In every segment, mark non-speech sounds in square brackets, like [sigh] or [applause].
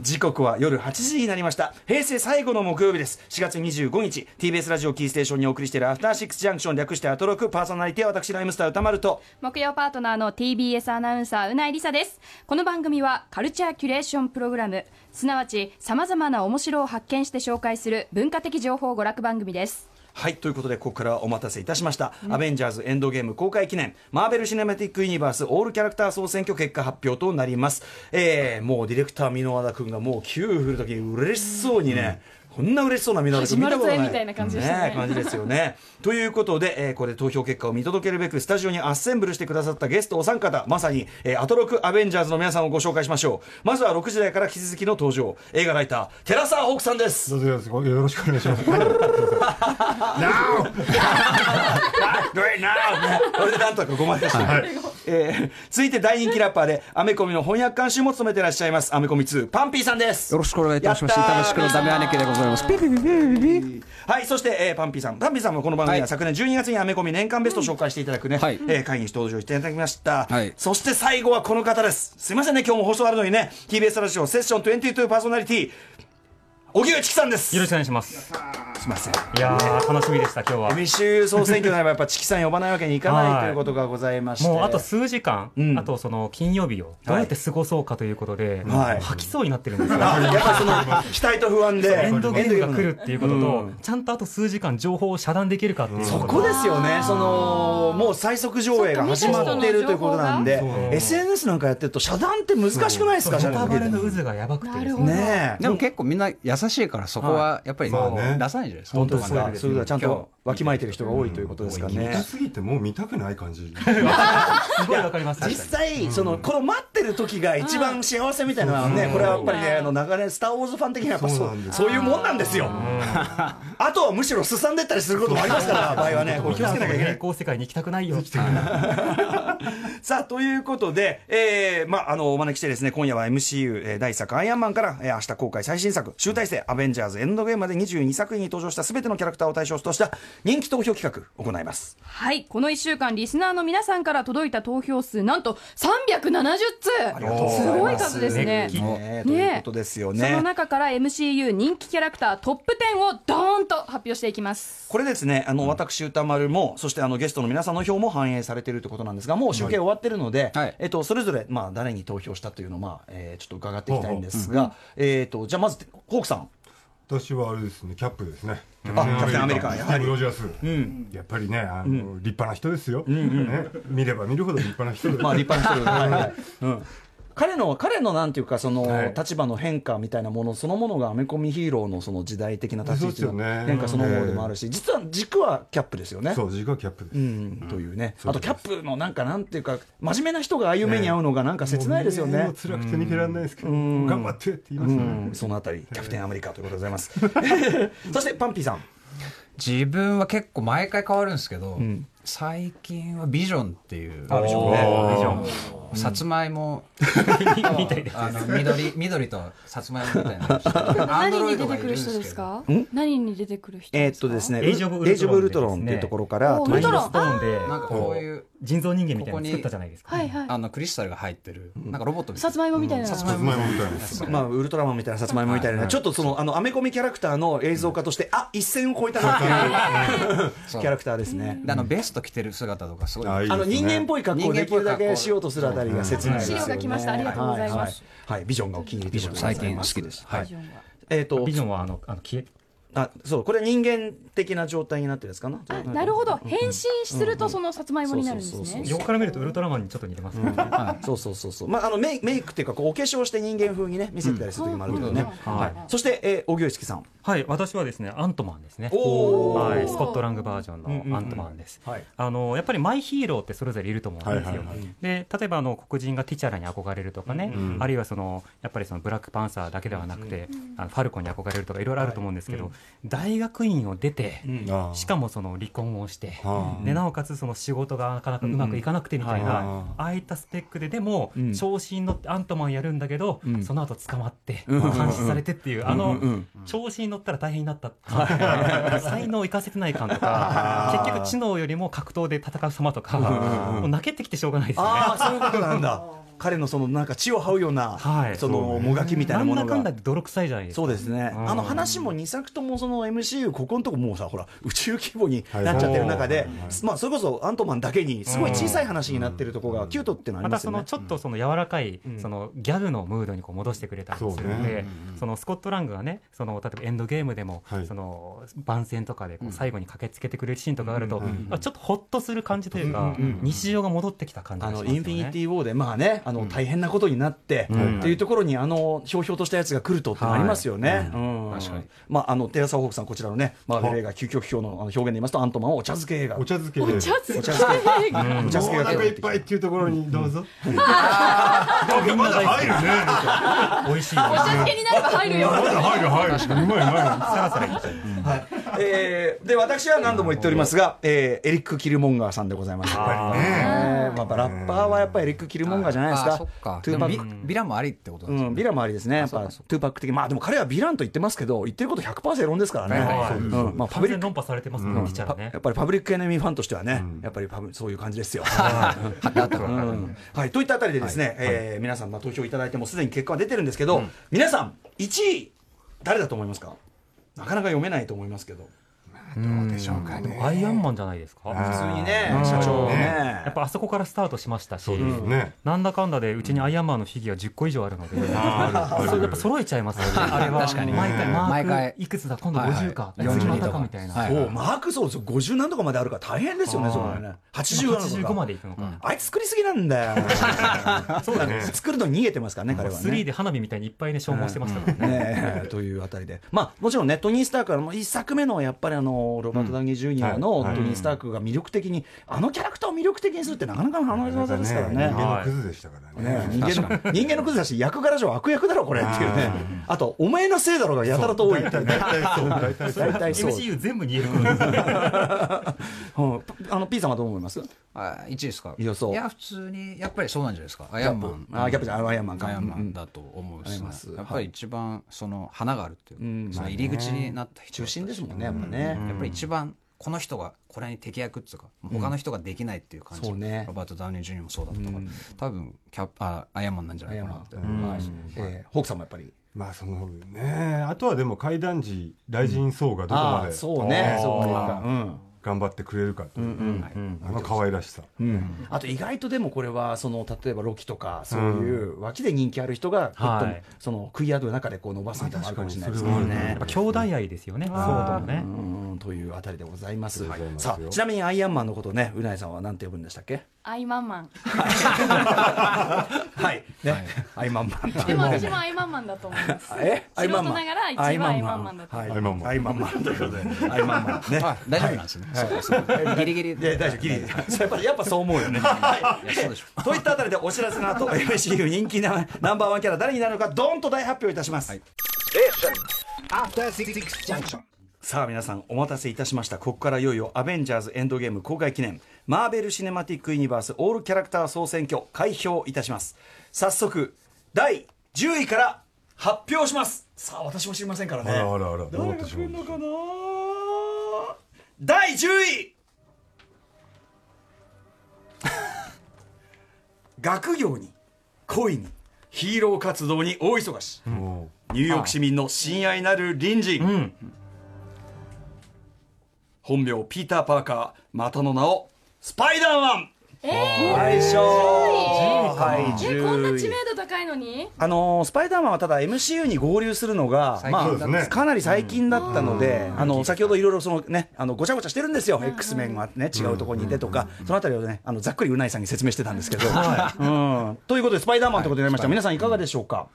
時刻は夜8時になりました。平成最後の木曜日です。4月25日 TBS ラジオキーステーションにお送りしているアフターシックスジャンクション略してアトロク。パーソナリティは私ライムスター歌丸と。木曜パートナーの TBS アナウンサーうないりさです。この番組はカルチャーキュレーションプログラムすなわちさまざまな面白を発見して紹介する文化的情報娯楽番組ですはいということでここからお待たせいたしました、アベンジャーズエンドゲーム公開記念。マーベル・シネマティック・ユニバースオールキャラクター総選挙結果発表となります、えー、もうディレクター箕輪田君がもう9振るとき嬉しそうにね、こんな嬉しそうな箕輪田君見たことない。始まるぜみたいな感じでしたね。感じですよね。ということで、えー、これ投票結果を見届けるべくスタジオにアッセンブルしてくださったゲストお三方まさに、えー、アトロクアベンジャーズの皆さんをご紹介しましょう。まずは6時台から引き続きの登場映画ライター寺澤ホークさんです。どうぞよろしくよろしくお願いします。Now! これでなんとか5枚出して、[laughs] えー続いて大人気ラッパーでアメコミの翻訳監修も務めてらっしゃいますアメコミ2パンピーさんです。よろしくお願いいたします。やったー。板橋区のダメ兄貴でございます。ピピピピピピ。はいそして、えーパンピーさん。パンピーさんもこの番組ははい昨年12月にアメコミ年間ベストを紹介していただくね、はい。えー会議に登場していただきました、はい。そして最後はこの方です。すいませんね今日も放送あるのにね。TBS ラジオセッション22パーソナリティ荻上チキさんです。よろしくお願いします。すいません。いやー、楽しみでした、今日は。未州総選挙ならばやっぱチキさん呼ばないわけにいかないはいということがございまして。もうあと数時間、うん。あとその金曜日をどうやって過ごそうかということで、はい。吐きそうになってるんですよ。あやっぱりその [laughs] 期待と不安で。エンドゲームが来るっていうことと、うん。ちゃんとあと数時間情報を遮断できるかっていうそこですよね、そのもう最速上映が始まっているということなんで。そうか、SNS なんかやってると、遮断って難しくないですか、遮ネタ断バレの渦がやばくて。ですなるほどね。ねえ、でも結構みんな優しいからそこはやっぱり出まあね。さないじゃないですか。本当ですか、それではちゃんとわきまえてる人が多いということですかね見た。すぎてもう見たくない感じ。[laughs] すごいわかります。実際、そのこの待ってる時が一番幸せみたいなのはね、これはやっぱりね、あの長年、スター・ウォーズファン的にはやっぱそうそうなんですそういうもんなんですよ。あとはむしろすさんでったりすることもありますから、[laughs] 場合はね、気をつけなきゃいけない世界に行きたくないよ。[laughs] さあということで、えーまあ、あのお招きしてですね今夜は MCU、えー第1作「アイアンマン」から、えー明日公開最新作集大成「アベンジャーズエンドゲーム」まで22作品に登場した全てのキャラクターを対象とした人気投票企画を行います。はい。この1週間リスナーの皆さんから届いた投票数なんと370通。す。ごい数ですね。ねということですよそのね。中から MCU 人気キャラクタートップ10をドーンと発表していきます。これですね、あの私、歌丸も、そしてあのゲストの皆さんの票も反映されているということなんですが、もう集計終わってるので、はい。えっと、それぞれ、まあ、誰に投票したというのを、まあえーちょっと伺っていきたいんですが、えっと、じゃあ、まず、ホークさん。私はあれですね、キャップですね。キキャプテンアメリカやはり。ロジャース。やっぱりね、あの立派な人ですよ。ね。見れば見るほど立派な人。まあ、立派な人 [laughs] 彼の彼のなんていうかその、はい立場の変化みたいなものそのものがアメコミヒーローのその時代的な立ち位置の変化そのものでもあるし、実は軸はキャップですよね。そう、自我キャップです。うん、というね、そうあとキャップのなんかなんていうか真面目な人がああいう目に遭うのがなんか切ないですよねもう。辛くて逃げられないですけど、ん頑張ってって言いまうすね。ん、そのあたりキャプテンアメリカということでございます。[laughs] そしてパンピーさん。自分は結構毎回変わるんですけどん、最近はビジョンっていう。あビジョンね。ビジョン。さつまいも。[laughs] みたいです。あの緑緑とさつまいもみたいな [laughs] 何に出てくる人ですか？何に出てくる人えーっとですね、エイジオブウルトロンエイジオブウルトロンっていうところから、おウルトロンストー。ンでなんかこういう人造人間みたいなの作ったじゃないですか。はいはい。あのクリスタルが入ってるなんかロボットみたいさつまいもみたいな。さつまいもみたいです。まあ、ウルトラマンみたいなさつまいもみたいな、はい。ちょっとそのあのアメコミキャラクターの映像化として、あ一線を越えたなっていう [laughs] キャラクターですね。であのベスト着てる姿とかすごいあいいあの人間っぽい格好をできるだけしようとするあたりが切ない。ですよね。資料が来ました。ありがとうございます。はい。はい。はい。ビジョンがお気に入りでござい最ます。近好きですはいビジョンはえっとビジョンはあのあの消えあそうこれ人間的な状態になってるんですかな？あなるほど。変身するとそのさつまいもになるんですね。横から見るとウルトラマンにちょっと似てますね。そうそうそうそう。まああのメイメイクっていうかこうお化粧して人間風にね見せたりする時もあるけどね。うん。はい。そしてえー、小木さん。はい、私はですね、アントマンですね。はい、スコットラングバージョンうんうんうん。のアントマンです。はい。あのやっぱりマイヒーローってそれぞれいると思うんですよ。はいはいはい。で例えばあの黒人がティチャラに憧れるとかね、うんあるいはそのやっぱりそのブラックパンサーだけではなくて、あのファルコンに憧れるとかいろいろあると思うんですけど、大学院を出て、ああ。しかもその離婚をして、あ。でなおかつその仕事がなかなかうまくいかなくてみたいな、うんはい。ああいったスペックででも、うん。調子に乗ってアントマンやるんだけど、うん。その後捕まって、うん。監視されてっていう、あの、うんうん調子に乗ったら大変になった才能を生かせてない感とか [laughs] 結局知能よりも格闘で戦う様とか、もう泣けてきてしょうがないですよね。ああそういうことなんだ。彼のそのなんか血を這うような、はい。そのもがきみたいなものが。なんだかんだで泥臭いじゃないですか。そうですね、うん。あの話も2作ともその MCU ここのとこもうさほら宇宙規模になっちゃってる中で、まあ、それこそアントマンだけにすごい小さい話になってるところがキュートっていうのはありまたますよね。そのちょっとその柔らかい、そのギャグのムードにこう戻してくれたりするので、ね。そのスコットラングがね、その例えばエンドゲームでも、はい。その番宣とかでこう最後に駆けつけてくれるシーンとかがあると、ちょっとほっとする感じというか、日常が戻ってきた感じあがしますよね。のインフィニティ・ウォーで、まあね、あの大変なことになって、んっていうところに、あのひょうひょうとしたやつが来るとってのありますよね。うん。確かに。まあ、あのテラサ・ホークさん、こちらのね、マーベル映画、究極表のあの表現で言いますと、アントマンはお茶漬け映画。お茶漬けでお茶漬け。お茶漬けお茶漬けがお腹いっぱいっていうところにどうぞ。みんな大好きね。美味しい。お茶漬けになれば入るよ。入る入る入るうまいうまいさらさらいっちゃう。えーで私は何度も言っておりますが、えーエリック・キルモンガーさんでございます。あーえーまあ、ラッパーはやっぱりエリック・キルモンガーじゃないですか？あそっか。トゥーパッでもビクビラもありってことなんですね。うん、ビラもありですね、やっぱトゥーパック的まあでも彼はヴィランと言ってますけど、言ってること100%世論ですからね、まあ、パ完ブリック。全論破されてますや。っぱりパブリックエネミーファンとしてはね、やっぱりパブそういう感じですよ。う [laughs] んはい、といったあたりでですね、えー皆さんまあ投票いただいてもすでに結果は出てるんですけど、皆さん1位誰だと思いますか？なかなか読めないと思いますけどどうでしょうかね。アイアンマンじゃないですか？普通にねうん。社長ね。やっぱあそこからスタートしましたし、そうですね。なんだかんだでうちにアイアンマンのフィギュア10個以上あるので、それやっぱ揃えちゃいますよね。あれは。確かに毎回マー毎回。クいくつだ？今度はい。はい50か、42次またかみたいな。はい。おマークそうですよ。50何とかまであるから大変ですよねそこね。80なの85かまでいくのか。あいつ作りすぎなんだよ。[laughs] そうだね。作るのに逃げてますからね彼はね。3で花火みたいにいっぱいね消耗してましたからね。というあたりで、まあ、もちろんね、トニー・スタークはもう一作目のやっぱりあのロバート・ダウニー・ジュニアのはい。トニー・スタークが魅力的に、あのキャラクターを魅力的にするってなかなかの話技ですからね。人間のクズでしたからね。ね、人間のクズだし役柄上悪役だろこれっていうね。あとお前のせいだろがやたらと多い大体そう MCU 全部に言えるあの P さんはどう思いますあ1位ですか予想いや普通にやっぱりそうなんじゃないですかアイアンマンあギャップじゃんアイアンマンかアイアンマンだと思うし、やっぱり一番その花があるっていう、うんその入り口になった人中心ですもんねやっぱね、やっぱり一番この人がこれに適役っていうか他の人ができないっていう感じ、そうね。ロバート・ダウニー・ジュニアもそうだったから、多分キャあアイアンマンなんじゃアイアンマン。ないかなって、はい。えーホークさんもやっぱり。まあそのね。あとはでも怪談時雷神ソウがどこまああでそうね。そうか。うん頑張ってくれるかといううんあの可愛らしさ。うん、あと意外とでもこれはその例えばロキとかそういう脇で人気ある人がはい。そのクイアードの中でこう伸ばすみたいなのもあるかもしれないですね。やっぱ兄弟愛ですよね。そうともね。うんというあたりでございます。はいさあちなみにアイアンマンのことねうなえさんは何て呼ぶんでしたっけ？アイマンマン。[laughs] はい。ね、アイマンマン。でも私もアイマンマンだと思います。え？アイマンマン。素人ながら一番アイマンマンだとはい。アイマンマン。アイマンマン。とい。うことでアイマンマン。ね。あ大丈夫なんですね、そうギリギリ。で大丈夫。ギリやっぱやっぱそう思うよね。はい。やそうでしょといったあたりでお知らせの後 MCU 人気なナンバーワンキャラ誰になるのかドーンと大発表いたします。はい。After Six Junction. さあ皆さんお待たせいたしました。ここからいよいよ「アベンジャーズエンドゲーム」公開記念。マーベル・シネマティック・ユニバースオールキャラクター総選挙開票いたします。早速第10位から発表します。さあ私も知りませんからね。あらあらあら誰が来るのかな？第10位。[laughs] 学業に恋にヒーロー活動に大忙し。もニューヨーク市民の親愛なる隣人、うん。本名ピーター・パーカーまたの名をスパイダーマン。えー、最初はい。えこんな10位知名度高いのに？あのースパイダーマンはただ MCU に合流するのが、まあ、かなり最近だったので、あの先ほどいろいろその、ね、あのごちゃごちゃしてるんですよ、X メンが、ね、違うところにいてとか、そのあたりを、ね、あのざっくりうないさんに説明してたんですけど。うん、ということで、スパイダーマンということになりました、皆さん、いかがでしょうか、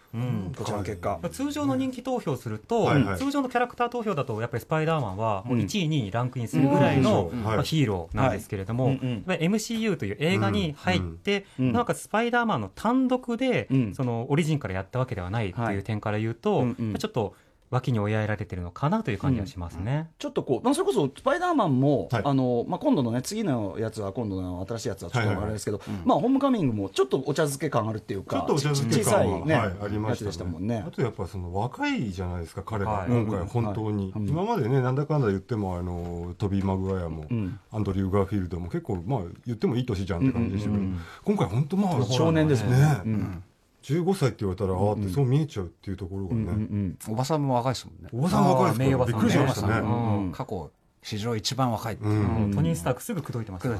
こちらの結果。通常の人気投票すると、通常のキャラクター投票だとやっぱりスパイダーマンはもう1位、2位にランクインするぐらいの、うん。まあ、ヒーローなんですけれども、はいうん。うんやっぱり MCU という映画に入って、うん。なおかつスパイダーマンの単独で、うん。そのオリジンからやったわけではないってはい。いう点から言うと、ちょっと脇に追いやられてるのかなという感じがしますね。ちょっとこう、まあ、それこそスパイダーマンも、はい。あのまあ、今度のね次のやつは今度の新しいやつはちょっはいはいはい。とあれですけど、まあ、ホームカミングもちょっとお茶漬け感あるっていうかちょっとお茶漬けち小さ感は、いね、はい、ありましたでしたもんね。あとやっぱその若いじゃないですか彼が、はい今回本当に、うん。今までねなんだかんだ言ってもあのトビー・マグワイアも、ん。アンドリュー・ガーフィールドも結構まあ言ってもいい年じゃんって感じでしたけど、今回本当まあ少年ですね、うん15歳って言われたら、ああってそう見えちゃうっていうところがね、うんうんおばさんも若いですもんね。おばさん若いですか？らびっくりしましたね、おばさんう。ん。うん。過去史上一番若いっていう。うん。トニー・スタークすぐ口説いてますね。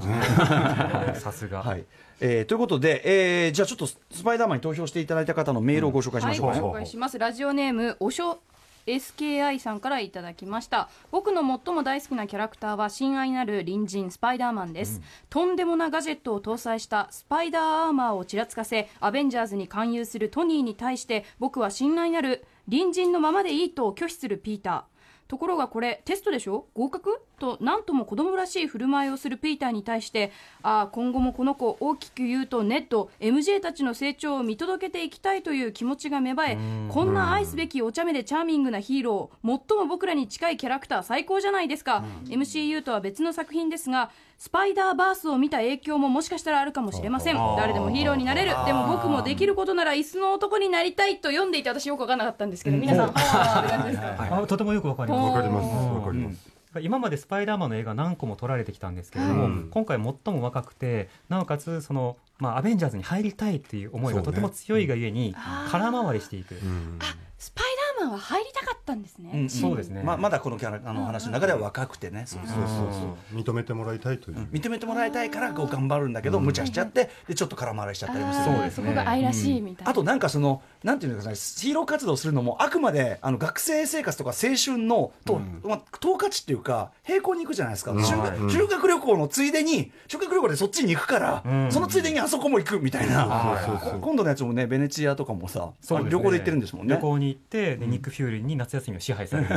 さすが。はい。えーということで、えーじゃあちょっとスパイダーマンに投票していただいた方のメールをご紹介しはい、ましょうか、ご紹介します。ラジオネームおしょ SKI さんからいただきました。僕の最も大好きなキャラクターは親愛なる隣人スパイダーマンです、とんでもなガジェットを搭載したスパイダーアーマーをちらつかせアベンジャーズに勧誘するトニーに対して僕は親愛なる隣人のままでいいと拒否するピーター。ところがこれテストでしょ？合格？と何とも子供らしい振る舞いをするピーターに対してああ今後もこの子大きく言うとネット MJ たちの成長を見届けていきたいという気持ちが芽生えこんな愛すべきお茶目でチャーミングなヒーロー最も僕らに近いキャラクター最高じゃないですか、MCU とは別の作品ですがスパイダーバースを見た影響ももしかしたらあるかもしれません。誰でもヒーローになれる。でも僕もできることなら椅子の男になりたいと読んでいて私よく分からなかったんですけど皆さん、はあって感じですかあとてもよくわかります。わかりますうんわかります、今までスパイダーマンの映画何個も撮られてきたんですけれども、うん今回最も若くてなおかつその、まあ、アベンジャーズに入りたいっていう思いがとても強いがゆえに空回りしていく、うん。スパイダーマンは入りたかったんですね、うん。そうですね。まあ、まだこのキャラあの話の中では若くてね、そうそうそうそう。そう認めてもらいたいという、認めてもらいたいからこう頑張るんだけど、無茶しちゃってでちょっと空回りしちゃったりもする。あーそこが愛らしいみたいな、あとなんかそのなんていうのかなヒーロー活動するのもあくまであの学生生活とか青春のと、まあ、統括っていうか並行に行くじゃないですか、修学修学旅行のついでに修学旅行でそっちに行くから、そのついでにあそこも行くみたいな、今度のやつもねベネチアとかもさ、そうですね。旅行で行ってるんですもんね。旅行に行ってでニック・フューリーに夏休みを支配される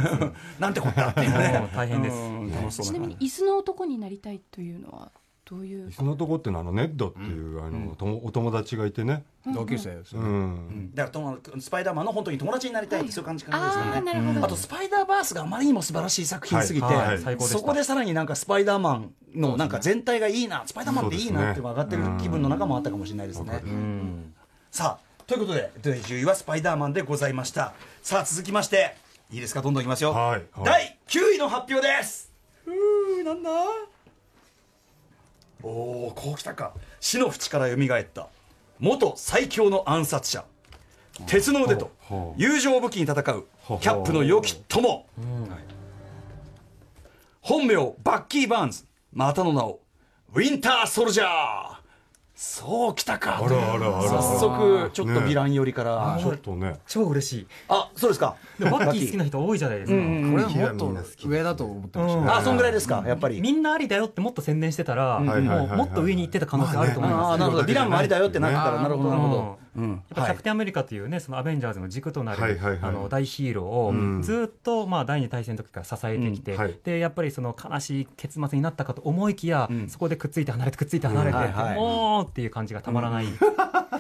なんてこったっていうね。[laughs] もう大変です。ちなみに椅子の男になりたいというのは？どういう？そのとこっていうのはあのネッドっていう、あのともお友達がいてね、同級生ですね。ん。だからとスパイダーマンの本当に友達になりたいってそういう感じ感じですよね、あとスパイダーバースがあまりにも素晴らしい作品すぎて、はい。はい。そこでさらになんかスパイダーマンのなんか全体がいいな、スパイダーマンっていいなって上がってる気分の中もあったかもしれないですね。さあということで第10位はスパイダーマンでございました。さあ続きましていいですか？どんどんいきますよ、はい。はい。第9位の発表です。うーなんだ？おおこうきたか。死の淵から蘇った。元最強の暗殺者。鉄の腕と友情を武器に戦う。キャップの良き友。本名バッキー・バーンズ。またの名をウィンター・ソルジャーそうきたか。あらあらあら早速ちょっとヴィラン寄りから、ちょっとね。超嬉しい。あそうですか。でもバッキー好きな人多いじゃないですか、これはもっと上だと思ってましたね。あそんぐらいですかやっぱり。みんなありだよってもっと宣伝してたら、はいはいはいはい。もうもっと上に行ってた可能性あると思います、ああなるほど。ヴィランもありだよってなったらねなるほどなるほど、うん。うんやっぱキャプテンアメリカというね、そのアベンジャーズの軸となる、はいはいはい。あの大ヒーローをん。ずっとまあ第二次大戦の時から支えてきて、うん。はい。でやっぱりその悲しい結末になったかと思いきや、ん。そこでくっついて離れてくっついて離れて、うん。はいはいもうっていう感じがたまらない、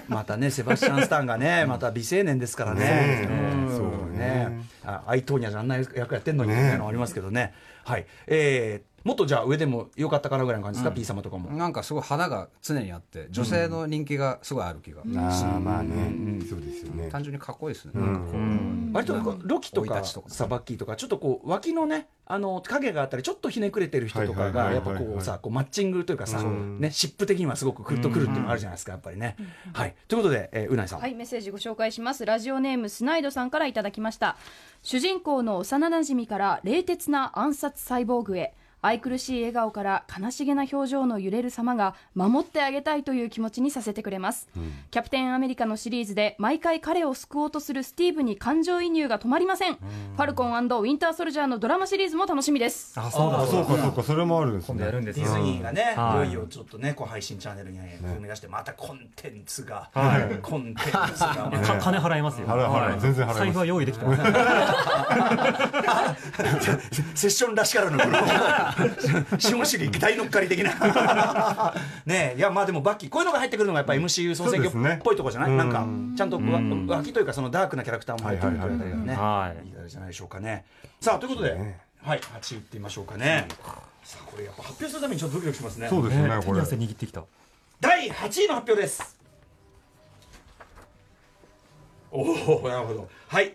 またねセバスチャン・スタンがねまた美青年ですからね。ねうん。そうね。ねあアイトーニャじゃあんな役やってんのにみねたいなのありますけどね。はい。えーもっとじゃあ上でもよかったかなぐらいの感じですか、P 様とかも。なんかすごい花が常にあって女性の人気がすごいある気が、ああまあね、そうですよね。単純にかっこいいですね、うん。なんかこう割とこうロキとか生い立ちとかサバッキーとかちょっとこう脇のねあの影があったりちょっとひねくれてる人とかがやっぱこうさこうマッチングというかさ、う。んね、湿布的にはすごくグッとくるっていうのがあるじゃないですかやっぱりね。はい、ということで、えーうないさん、はい、メッセージご紹介します。ラジオネームスナイドさんからいただきました。主人公の幼馴染から冷徹な暗殺サイボーグへ。愛くるしい笑顔から悲しげな表情の揺れる様が守ってあげたいという気持ちにさせてくれます、キャプテンアメリカのシリーズで毎回彼を救おうとするスティーブに感情移入が止まりません、ファルコンウィンターソルジャーのドラマシリーズも楽しみです。あそうだあそうかそうか。それもあるんです今度やるんですディズニーがね、はい。いよいよちょっとねこう配信チャンネルに踏み出してまたコンテンツが、はい。コンテンツが、[laughs] 金払いますよ。払う払全然払います。財布は用意できてます。[laughs] セッションらしからぬこの下尻大乗っかり的な。[laughs] ねえいやまあでもバッキーこういうのが入ってくるのがやっぱ MCU 総選挙っぽいとこじゃない、なんかうんちゃんとわ脇というかそのダークなキャラクターも入ってくるというあたりがね、はいいいあれじゃないでしょうかね。さあということで、ね。はい8位いってみましょうかね、さあこれやっぱ発表するためにちょっとドキドキしますね。そうですねこれ。手に汗握ってきた。第8位の発表です。おおなるほど。はい。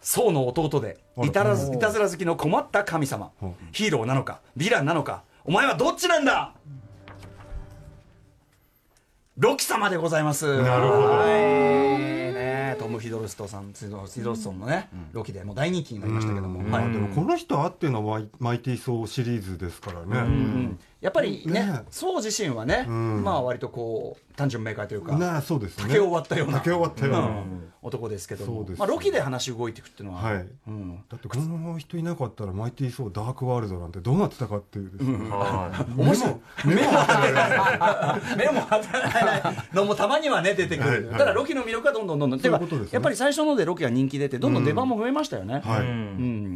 宋の弟でいたらずいたずら好きの困った神様。うん。ヒーローなのかヴィランなのか。お前はどっちなんだ。ロキ様でございます。なるほど。はい。ねトム・ヒドルストンさんヒドルストンのね、ロキでもう大人気になりましたけども、はい。でもこの人あってのマイマイティー・ソーシリーズですからね、うんやっぱりねね。宋自身はね、ん。まあ割とこう単純明快というか、ねそうですね。竹を割ったような竹を割ったような、うん男ですけども。そうですまあ、ロキで話動いていくっていうのは、はい。うん、だってこの人いなかったらマイティー・ソーダークワールドなんてどうなってたかっていうですね、は面白い。目も当てられない目も当たらない。のもたまにはね出てくる、はいはいただロキの魅力はどんどんどんどん。ですね。やっぱり最初のでロキが人気出てどんどん出番も増えましたよね、はい、い、う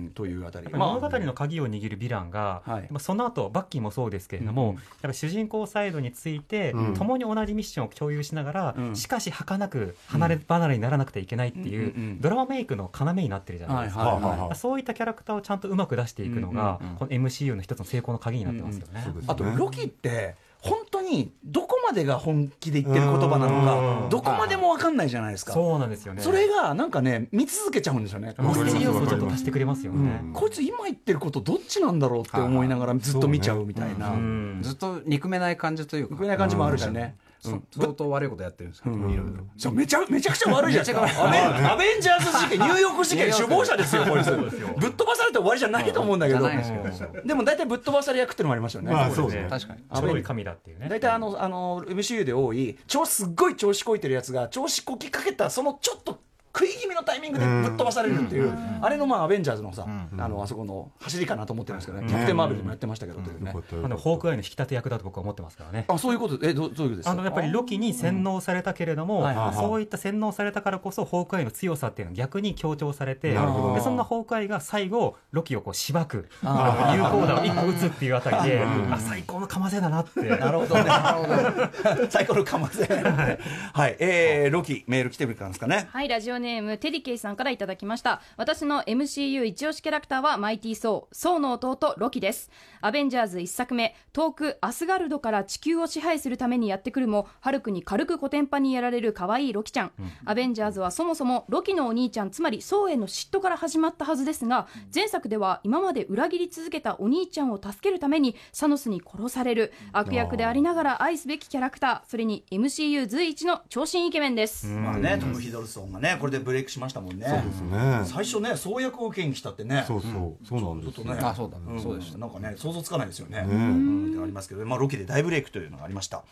ん。というあたり。物語の鍵を握るヴィランが、はい。まあその後バッキーもそうですけれども、うんやっぱり主人公サイドについて、うん。共に同じミッションを共有しながら、うん。しかし儚く離れ離れにならなくてはいけないっていう、ドラマメイクの要になってるじゃないはいですか。はいはいはそういったキャラクターをちゃんとうまく出していくのが、うんうんうん。この MCU の一つの成功の鍵になってますよね。あとロキって本当にどこまでが本気で言ってる言葉なのうん。かどこまでも分かんないじゃないですか。そうなんですよね。それがなんかね見続けちゃうんですよね。ミステリー要素をちょっと足してくれますよね。こいつ今言ってることどっちなんだろうって思いながらずっと見ちゃうみたいな、うん。ずっと憎めない感じというか。こういう感じもあるしね、相当悪いことやってるんですけど、いろいろそうめちゃめちゃくちゃ悪いじゃないですか。アベンアベンジャーズ事件ニューヨーク事件首謀者ですよぶっ飛ばされて終わりじゃないと思うんだけど。じゃないですけど。でも大体ぶっ飛ばされ役っていうのもありますよね、まあそうですね。確かにちょろい神だっていうね。大体あのあの MCU で多い調子すっごい調子こいてるやつが調子こきかけたそのちょっと食い気味のタイミングでぶっ飛ばされるっていう、あれのまあアベンジャーズのさ、あのあそこの走りかなと思ってるんですけどね、キャプテン・マーベルでもやってましたけど、ね。あのホークアイの引き立て役だと僕は思ってますからね。あそういうこと？えどどういうことですか？あのやっぱりロキに洗脳されたけれども、はいはいはい。そういった洗脳されたからこそホークアイの強さっていうのが逆に強調されてなるほど。でそんなホークアイが最後ロキをこうしばく有効あ打を一個打つっていうあたりで、[laughs] あ最高のかませだなって。なるほどね。サイコロかませ。はい、えー、ロキ、メール来てみたんですかね？はい、ラジオネーム、テディケイさんからいただきました。私の MCU 一押しキャラクターはマイティー・ソー、ソーの弟、ロキです。アベンジャーズ一作目、遠くアスガルドから地球を支配するためにやってくるも、ハルクに軽くコテンパンにやられる可愛いロキちゃん。アベンジャーズはそもそもロキのお兄ちゃん、つまりソーへの嫉妬から始まったはずですが、前作では今まで裏切り続けたお兄ちゃんを助けるためにサノスに殺される悪役でありながら愛すべきキャラクター、それに MCU 随一の長身イケメンです。まあね、トム・ヒドルソンがね、これでブレイクしましたもんね。そうですね。最初ね、創薬を受けに来たってね。そうそう。そうなんですよ。ちょっとね。あそうだ。そうでした。なんかね、想像つかないですよね。うん、ってありますけど、まあロキで大ブレイクというのがありました。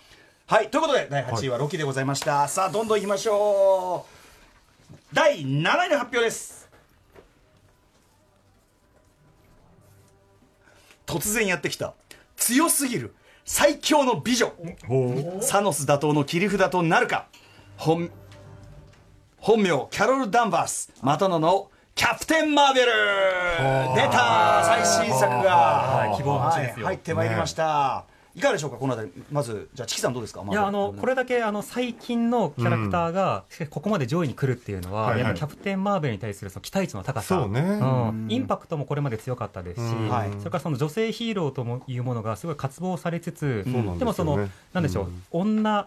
はい、ということで、第8位はロキでございました。さあ、どんどんいきましょう。第7位の発表です。突然やってきた。強すぎる。最強の美女。サノス打倒の切り札となるか。本本名キャロル・ダンバース。またの名をキャプテン・マーベル。出た。最新作が、はい希望入ってまいりました、いかがでしょうか？このあたり。まずじゃあチキさんどうですか？いやあのこれだけあの最近のキャラクターがここまで上位に来るっていうのは、キャプテン・マーベルに対するその期待値の高さ。そうね。ん。インパクトもこれまで強かったですし、それからその女性ヒーローともいうものがすごい渇望されつつ、でもそのなんでしょう、うん女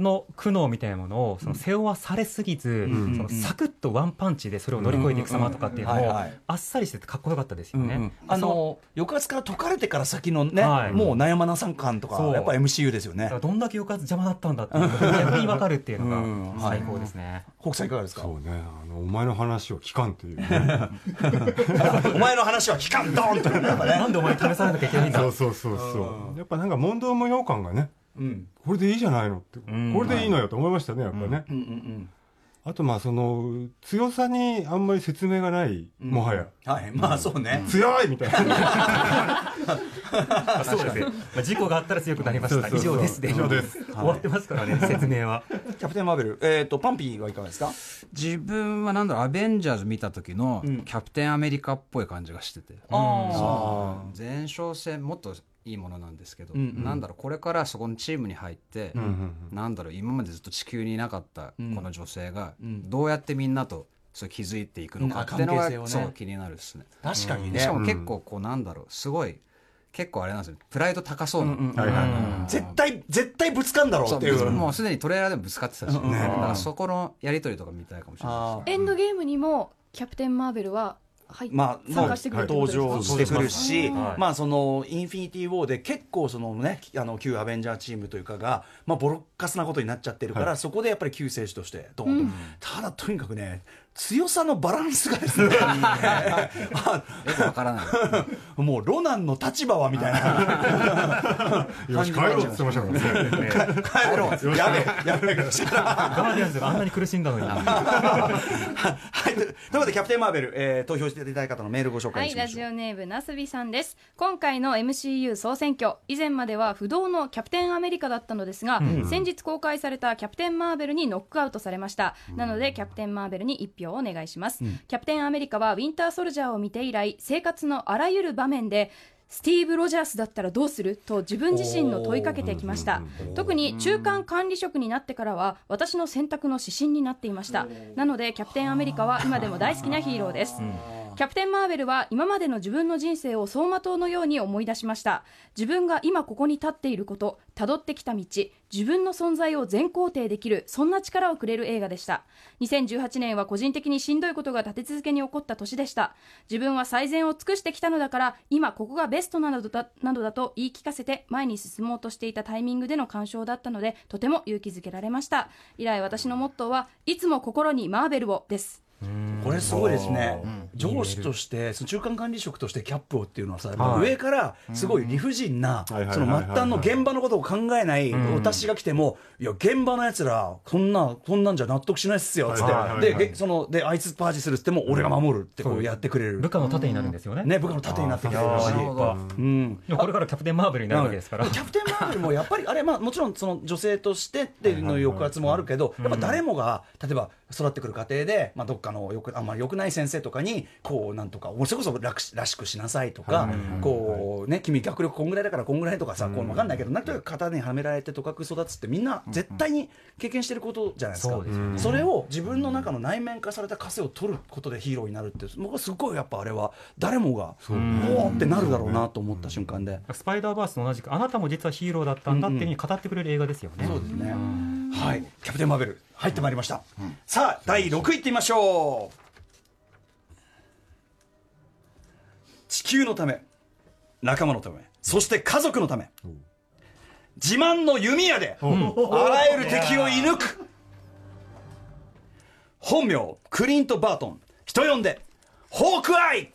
の苦悩みたいなものをその背負わされすぎず、ん。そのサクッとワンパンチでそれを乗り越えていく様とかっていうのもあっさりしててかっこよかったですよね。うんうん。あの抑圧から解かれてから先のね、はい。もう悩まなさん感とかやっぱ MCU ですよね。だからどんだけ抑圧邪魔だったんだっていうのが [laughs] 逆に分かるっていううん。のが最高ですね。北さんいかがですか？そうね。あのお前の話を聞かんっていう。ね [laughs] お前の話は聞かんドンと。ねやっぱねなんでお前に試されなきゃいけないんだ？そうそうそうそう。やっぱなんか問答無用感がねうん。これでいいじゃないのって。ん。これでいいのよと思いましたねやっぱね。あとまあその強さにあんまり説明がない、もはや。はい。まあそうね、強いみたいな。[laughs] あそうですね、まあ、事故があったら強くなりました。以上ですで以上です。終わってますからね説明は。キャプテンマーベル。えっ、とパンピーはいかがですか？自分はなんだろうアベンジャーズ見た時のん。キャプテンアメリカっぽい感じがしてて、あ前哨戦もっといいものなんですけど、うんうん。なんだろうこれからそこのチームに入って、うんうんなんだろう今までずっと地球にいなかったうん。この女性がうん。どうやってみんなとそう気づいていくのかっていうのが、関係性をね。そう気になるですね。確かにね。しかも結構こうなんだろうすごい結構あれなんですよ。プライド高そうな、絶対絶対ぶつかんだろうそっていう。うもうすでにトレーラーでもぶつかってたし、うんうんだからそこのやり取りとか見たいかもしれないエンドゲームにもキャプテン・マーベルはまあ、参加してくるってこ登場してくるし、はい。まあそのインフィニティ・ウォーで結構そのねあの旧アベンジャーチームというかが、まあ、ボロッカスなことになっちゃってるから、はい。そこでやっぱり救世主としてドーンと、ただとにかくね強さのバランスがですね。あよくわからない。[laughs] もうロナンの立場はみたいな。よし帰ろうって言ってましたからね。帰ろう。やべえやべえガーディアンズがあんなに苦しんだのに。[laughs] はい、ということで、キャプテン・マーベル、えー投票していただいた方のメールご紹はい、介しましょう。ラジオネームなすびさんです。今回の MCU 総選挙、以前までは不動のキャプテンアメリカだったのですが、先日公開されたキャプテンマーベルにノックアウトされました。なので、キャプテンマーベルに1票をお願いします。キャプテンアメリカはウィンターソルジャーを見て以来、生活のあらゆる場面で、スティーブ・ロジャースだったらどうすると自分自身の問いかけてきました。特に中間管理職になってからは私の選択の指針になっていました。なのでキャプテンアメリカは今でも大好きなヒーローですキャプテン・マーベルは今までの自分の人生を走馬灯のように思い出しました。自分が今ここに立っていること辿ってきた道自分の存在を全肯定できるそんな力をくれる映画でした。2018年は個人的にしんどいことが立て続けに起こった年でした。自分は最善を尽くしてきたのだから今ここがベストなのだなどだと言い聞かせて前に進もうとしていたタイミングでの鑑賞だったのでとても勇気づけられました。以来私のモットーはいつも心にマーベルをです。これすごいですね、上司として、その中間管理職としてキャップをっていうのはさ、はい。上からすごい理不尽な、その末端の現場のことを考えない私が来ても、いや、現場のやつら、こんな、こんなんじゃ納得しないっすよ、つって、で、えその、で、あいつパージするっつっても、俺が守るってこうやってくれる。部。下の盾になるんですよね。ね、部下の盾になってきてるしうん、でもこれからキャプテンマーベルになるわけですから。キャプテン・マーベルもやっぱりあれ、まあ、もちろんその女性としてっていうの抑圧もあるけど、やっぱ誰もが例えば育ってくる過程で、まあ、どっかのよくあんまり良くない先生とかにこうなんとかそれこそらしらしくしなさいとか、こうね、君学力こんぐらいだからこんぐらいとかさ、こう分かんないけどなんとなく型にはめられてとかく育つってみんな絶対に経験してることじゃないですか、それを自分の中の内面化された枷を取ることでヒーローになるって僕はすごいやっぱあれは誰もがおーってなるだろうなと思った瞬間で。スパイダーバースと同じくあなたも実はヒーローだったんだっていうふうに語ってくれる映画ですよね、そうですね。はい、キャプテンマーベル入ってまいりました。さあ第6位いってみましょう。地球のため、仲間のため、そして家族のため。自慢の弓矢であらゆる敵を射抜く。本名クリント・バートン、人呼んでホークアイ。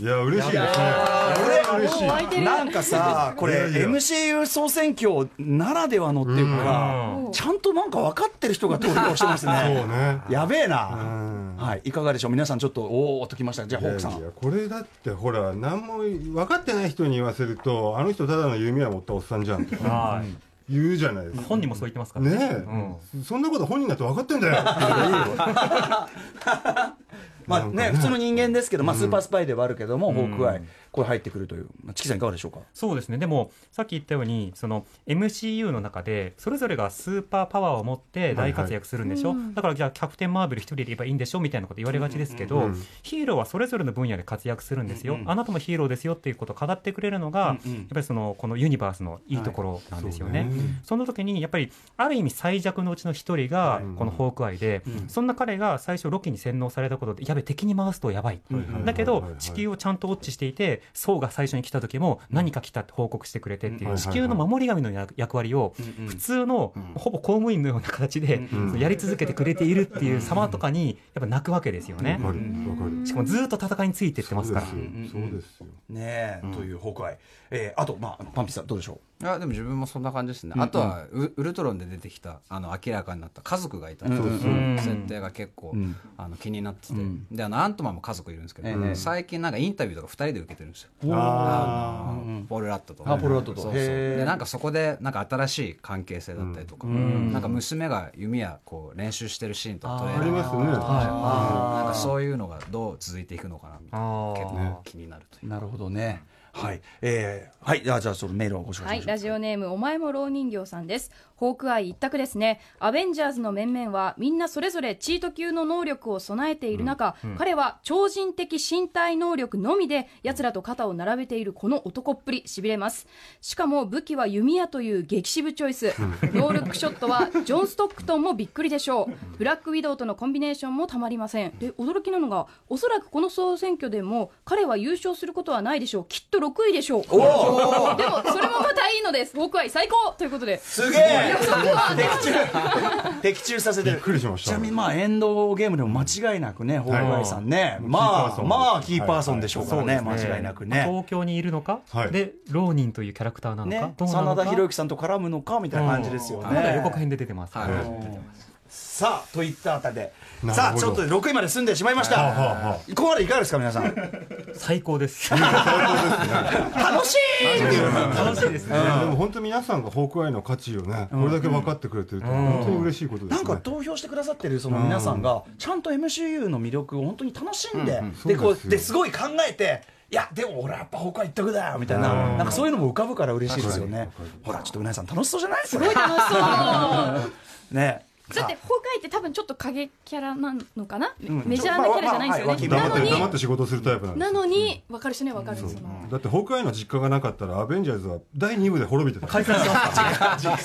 いや嬉しいですね。これ嬉しい。湧いてるなんかさ、これ MCU 総選挙ならではのっていうかう、ちゃんとなんか分かってる人が投票してますそうね。ねやべえうな。ん。はい、いかがでしょう？皆さんちょっとおーっときました。じゃあ、ホークさん。これだってほら何も分かってない人に言わせるとあの人ただの弓矢持ったおっさんじゃんとかはい。言うじゃないですか。本人もそう言ってますからね。え、そんなこと本人だって分かってんだよっていう [laughs] まあね、普通の人間ですけど、まあスーパースパイではあるけども、ホークアイ、これ入ってくるという。まあチキさんいかがでしょうか？そうですね。でもさっき言ったようにその MCU の中でそれぞれがスーパーパワーを持って大活躍するんでしょ、だからじゃあキャプテン・マーベル一人でいればいいんでしょ？みたいなこと言われがちですけど、うん。ヒーローはそれぞれの分野で活躍するんですよ、あなたもヒーローですよっていうことを語ってくれるのが、うんうん。やっぱりそのこのユニバースのいいところなんですよね。そうね。その時にやっぱりある意味最弱のうちの一人がこのホークアイで、そんな彼が最初ロキに洗脳されたことでやべ敵に回すとやばい、だけど地球をちゃんとウォッチしていてソウが最初に来た時も何か来たって報告してくれてっていう地球の守り神の役役割を普通のほぼ公務員のような形でやり続けてくれているっていう様とかにやっぱ泣くわけですよね。分。かる分かる。しかもずっと戦いについてってますから。そうですよ。そうですよ。ねえ、というホークアイ。えーあと、まあ、パンピさんどうでしょう？いやでも自分もそんな感じですね、あとはウウルトロンで出てきたあの明らかになった家族がいたっていう設定が結構、あの気になってて、であのアントマンも家族いるんですけど、ええ最近なんかインタビューとか2人で受けてるんですよ。ああのポール・ラットとあポールラットと。そうそう。でなんかそこでなんか新しい関係性だったりとか、なんか娘が弓矢こう練習してるシーンとかトレーラーありますね。なんかそういうのがどう続いていくのかなみたいな。結構気になるという。なるほどねはい。えー、はい。じゃあじゃそのメールをご紹介しましょうはい、ラジオネームお前も老人形さんです。ホークアイ一択ですね。アベンジャーズの面々はみんなそれぞれチート級の能力を備えている中、彼は超人的身体能力のみで奴らと肩を並べているこの男っぷり痺れます。しかも武器は弓矢という激渋チョイス。ノールックショットはジョン・ストックトンもびっくりでしょう。ブラックウィドウとのコンビネーションもたまりません。で、驚きなのが、おそらくこの総選挙でも彼は優勝することはないでしょう。きっと6位でしょう。でも、それもまたいいのです。ホークアイ最高ということで。すげえ的中的中させてる。ちなみにまあエンドゲームでも間違いなくねホークアイさんね、はいまあまあキーパーソンでしょうからね、間違いなくね。東京にいるのか、はい。で浪人というキャラクターなのか、ね。どうなのか真田広之さんと絡むのかみたいな感じですよね、まだ予告編で出てます、はいさあといったあたりで。さあちょっと6位まで進んでしまいました、ここまでいかがですか皆さん？最高です。楽しい！楽しいですね。でも本当皆さんがホークアイの価値をね、これだけ分かってくれてると本当に嬉しいことですね。なんか投票してくださってるその皆さんがちゃんと MCU の魅力を本当に楽しんで、でこそうですよ。うですごい考えていやでも俺やっぱ他一択だよみたいな。なんかそういうのも浮かぶから嬉しいですよね。ほらちょっとうなぎさん楽しそうじゃない？ですかすごい楽しそう。[laughs] ねだって、ホークアイって多分ちょっと影キャラなのかな、メジャーなキャラじゃないんですよね。まあまあはいなの黙って黙っに、て仕事するタイプなんですなのに、分かる人には分かる。そのだってホークアイの実家がなかったらアベンジャーズは第2部で滅びてた。解散します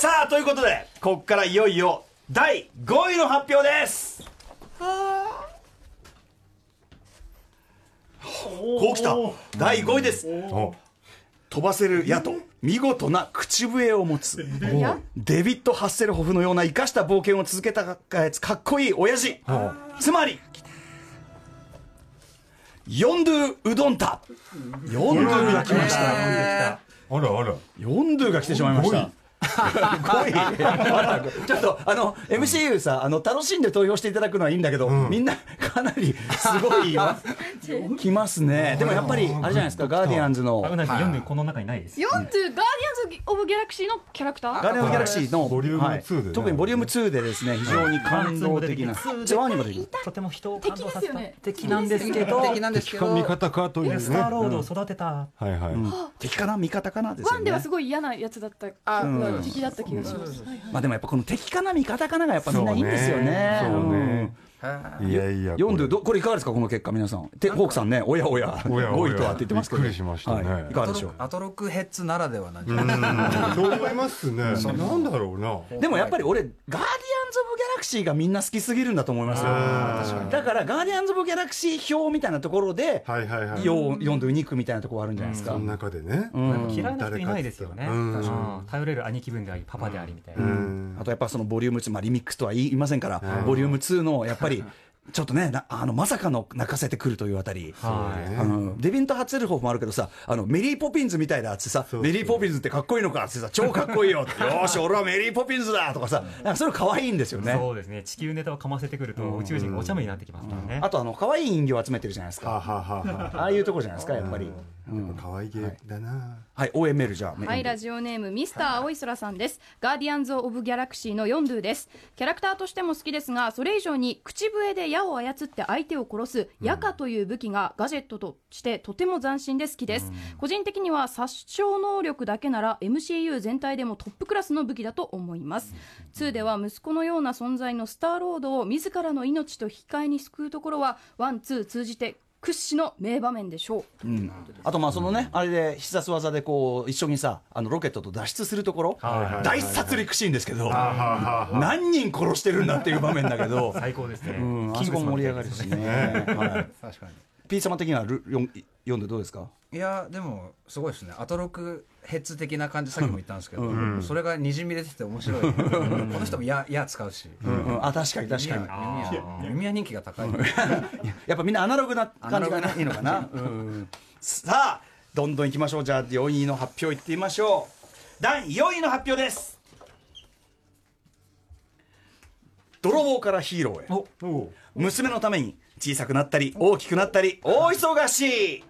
さあということでここからいよいよ第5位の発表ですこうきた第5位ですお飛ばせる矢と見事な口笛を持つ矢デビッド・ハッセルホフのような生かした冒険を続けたかやつかっこいい親父。つまりヨンドゥ・ウドンタヨンドゥが来ました。あらあら。ヨンドゥが来てしまいました。5位ちょっとあの MCU さあの楽しんで投票していただくのはいいんだけど、みんなかなりすごいよ [laughs] 来ますね。でもやっぱりあれじゃないですかガーディアンズの。あうなぎさん読んでこの中にないですヨンドゥ、ガーディアンズ・オブ・ギャラクシーのキャラクター？ガーディアンズ・ギャラクシーの、ボリュームはい2でね。特にボリューム2でですね非常に感動的な。とても人を感動させた。敵ですよね。敵なんですけど。敵なんですけど。敵か味方かというね。スターロードを育てた、はいはい。敵かな？味方かな？ですよね。ワンではすごい嫌なやつだった、敵だった気がします。まあでもやっぱこの敵かな味方かながやっぱみんないいんですよねい。やいや。読んでどこれいかがですかこの結果皆さん。てホークさんねおやおや。おやおや。5位とはって言ってますけどびっくりしましたね。はい、いかがでしょうアトロクヘッズならではなんじゃないそう思いますね。[laughs] なんだろうな。でもやっぱり俺ガーディアンズ・オブ・ギャラクシーがみんな好きすぎるんだと思いますよ。だからガーディアンズ・オブ・ギャラクシー票みたいなところではいはいはい。ヨンドゥに行くみたいなところあるんじゃないですか。その中でね。うん。嫌いな人いないですよね、頼れる兄貴分でありパパでありみたいな、うん。あとやっぱそのボリューム2、まあ、リミックスとは言いませんから、ボリューム2のやっぱり、ちょっとね、なあのまさかの泣かせてくるというあたり。はいあのデビッド・ハッセルホフもあるけどさあのメリー・ポピンズみたいだってさメリー・ポピンズってかっこいいのかってさ超かっこいいよって [laughs] よーし俺はメリー・ポピンズだとかさなんかそれ可愛いんですよね。そうですね。地球ネタをかませてくると宇宙人がお茶目になってきますからね、あとあの可愛い人形を集めてるじゃないですか。はあはあいうとこじゃないですかやっぱり可愛げだな。はい応援メールじゃあはい、ラジオネームミスター青い空さんです。ガーディアンズ・オブ・ギャラクシーのヨンドゥです。キャラクターとしても好きですが、それ以上に口笛で矢を操って相手を殺す矢化という武器がガジェットとしてとても斬新で好きです。個人的には殺傷能力だけなら MCU 全体でもトップクラスの武器だと思います。2では息子のような存在のスターロードを自らの命と引き換えに救うところは、 one、two 通じて屈指の名場面でしょう。あとまあそのね、あれで必殺技でこう一緒にさあのロケットと脱出するところ、大殺戮シーンですけど、何人殺してるんだっていう場面だけど、[laughs] 最高ですね、うん、あそこも盛り上がるしね。はい、[laughs] 確かに。P 様的にはルヨンヨンドゥどうですか？いやでもすごいですね。アトロクヘッズ的な感じさっきも言ったんですけど、それがにじみ出てて面白い、この人も矢矢使うし、うん。うん、あ確かに確かに。弓矢人気が高い。やっぱみんなアナログな感じがねいいのかな。うん、さあどんどんいきましょう。じゃあ4位の発表いってみましょう。第4位の発表です。泥棒からヒーローへ。お。娘のために小さくなったり大きくなったり大忙し。い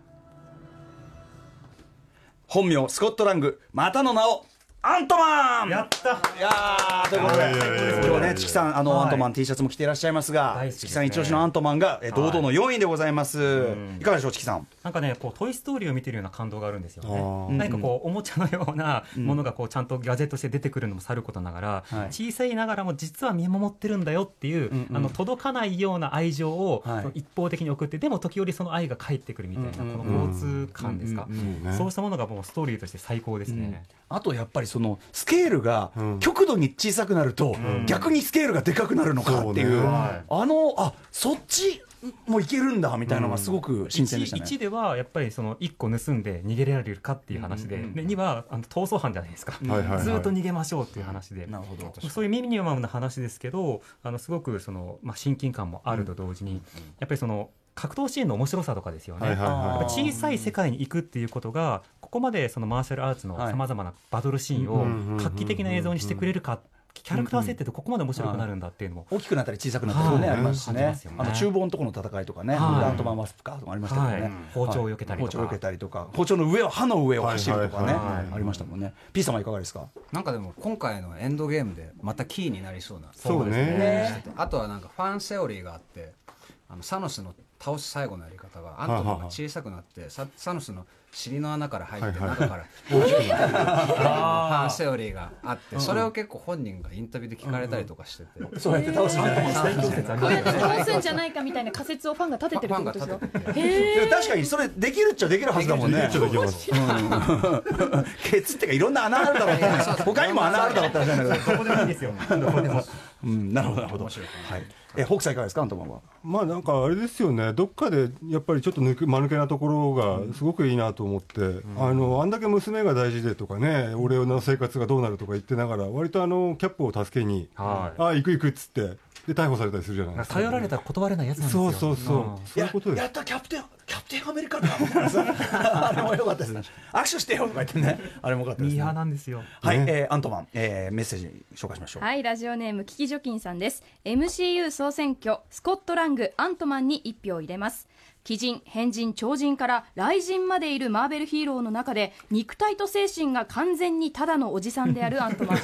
本名スコットラングまたの名を。アントマン。やった。いやーということで、今日ね、チキさん、あの、はい。アントマン T シャツも着ていらっしゃいますが、チキさん一押しのアントマンが、え堂々の4位でございます。いかがでしょう、チキさん？なんかねこう「トイ・ストーリー」を見てるような感動があるんですよあねー何かこうおもちゃのようなものがこうちゃんとガジェットして出てくるのもさることながら、はい。小さいながらも実は見守ってるんだよっていう、あの届かないような愛情を一方的に送ってでも時折その愛が返ってくるみたいな、この交通感ですか、ねそうしたものがもうストーリーとして最高ですね、あとやっぱりそのスケールがうん。極度に小さくなると、逆にスケールがでかくなるのかっていう、そうねあのあそっちもいけるんだみたいなのがすごく新鮮でしたね。1, ではやっぱりその1個盗んで逃げられるかっていう話で,、で2はあの逃走犯じゃないですか、はいはいはい。ずっと逃げましょうっていう話で、なるほど。そういうミニマムな話ですけどあのすごくその、まあ、親近感もあると同時に、やっぱりその格闘シーンの面白さとかですよね、はいはいはい。やっぱ小さい世界に行くっていうことがここまでそのマーシャルアーツのはい。さまざまなバトルシーンを画期的な映像にしてくれるかキャラクター設定ってここまで面白くなるんだっていうのも、大きくなったり小さくなったりもね、はい。ありますしね。あの厨房のところの戦いとかね、はい。アントマン・ワスプかとかありましたけどね、はい。包丁を避けたりとか包丁を避けたりとか。包丁の上を刃の上を走るとかね、はい。はい。はいありましたもんね。P 様いかがですか？なんかでも今回のエンドゲームでまたキーになりそうなそうね。あとはなんかファンセオリーがあってあのサノスの倒す最後のやり方がアントマンが小さくなってササノスの尻の穴から入って中から大きくなる。ファンセオリーがあってそれを結構本人がインタビューで聞かれたりとかしてて。そうやって倒すんじゃない。[laughs] こうやって倒すんじゃないかみたいな仮説をファンが立ててるってことですよ。確かにそれできるっちゃできるはずだもんね。ケツっていうかいろんな穴あるだろうって。他にも穴あるだろうって話なんだけど。どこでもいいですよ。[laughs] どこでもうんなるほどなるほど。はい。えホークさんいかがですかアントマンは？まあなんかあれですよね。どっかでやっぱりちょっと抜け間抜けなところがすごくいいなと思って、あのあんだけ娘が大事でとかね俺の生活がどうなるとか言ってながら割とあのキャップを助けに、はい。あ行く行くっつってで逮捕されたりするじゃないですか。頼られたら断れないやつなんですよ。そうそうそう、そういうことです。やったキャプテンキャプテンアメリカだ。[laughs] あれも良かったですね。握手してよとか言ってね。あれも良かったですね。ミーハーなんですよ。はい、ね。えーアントマン、えーメッセージ紹介しましょう、はいラジオネームキキジョキンさんです。MCU 総選挙スコットラングアントマンに1票入れます鬼人変人超人から雷人までいるマーベルヒーローの中で肉体と精神が完全にただのおじさんであるアントマン。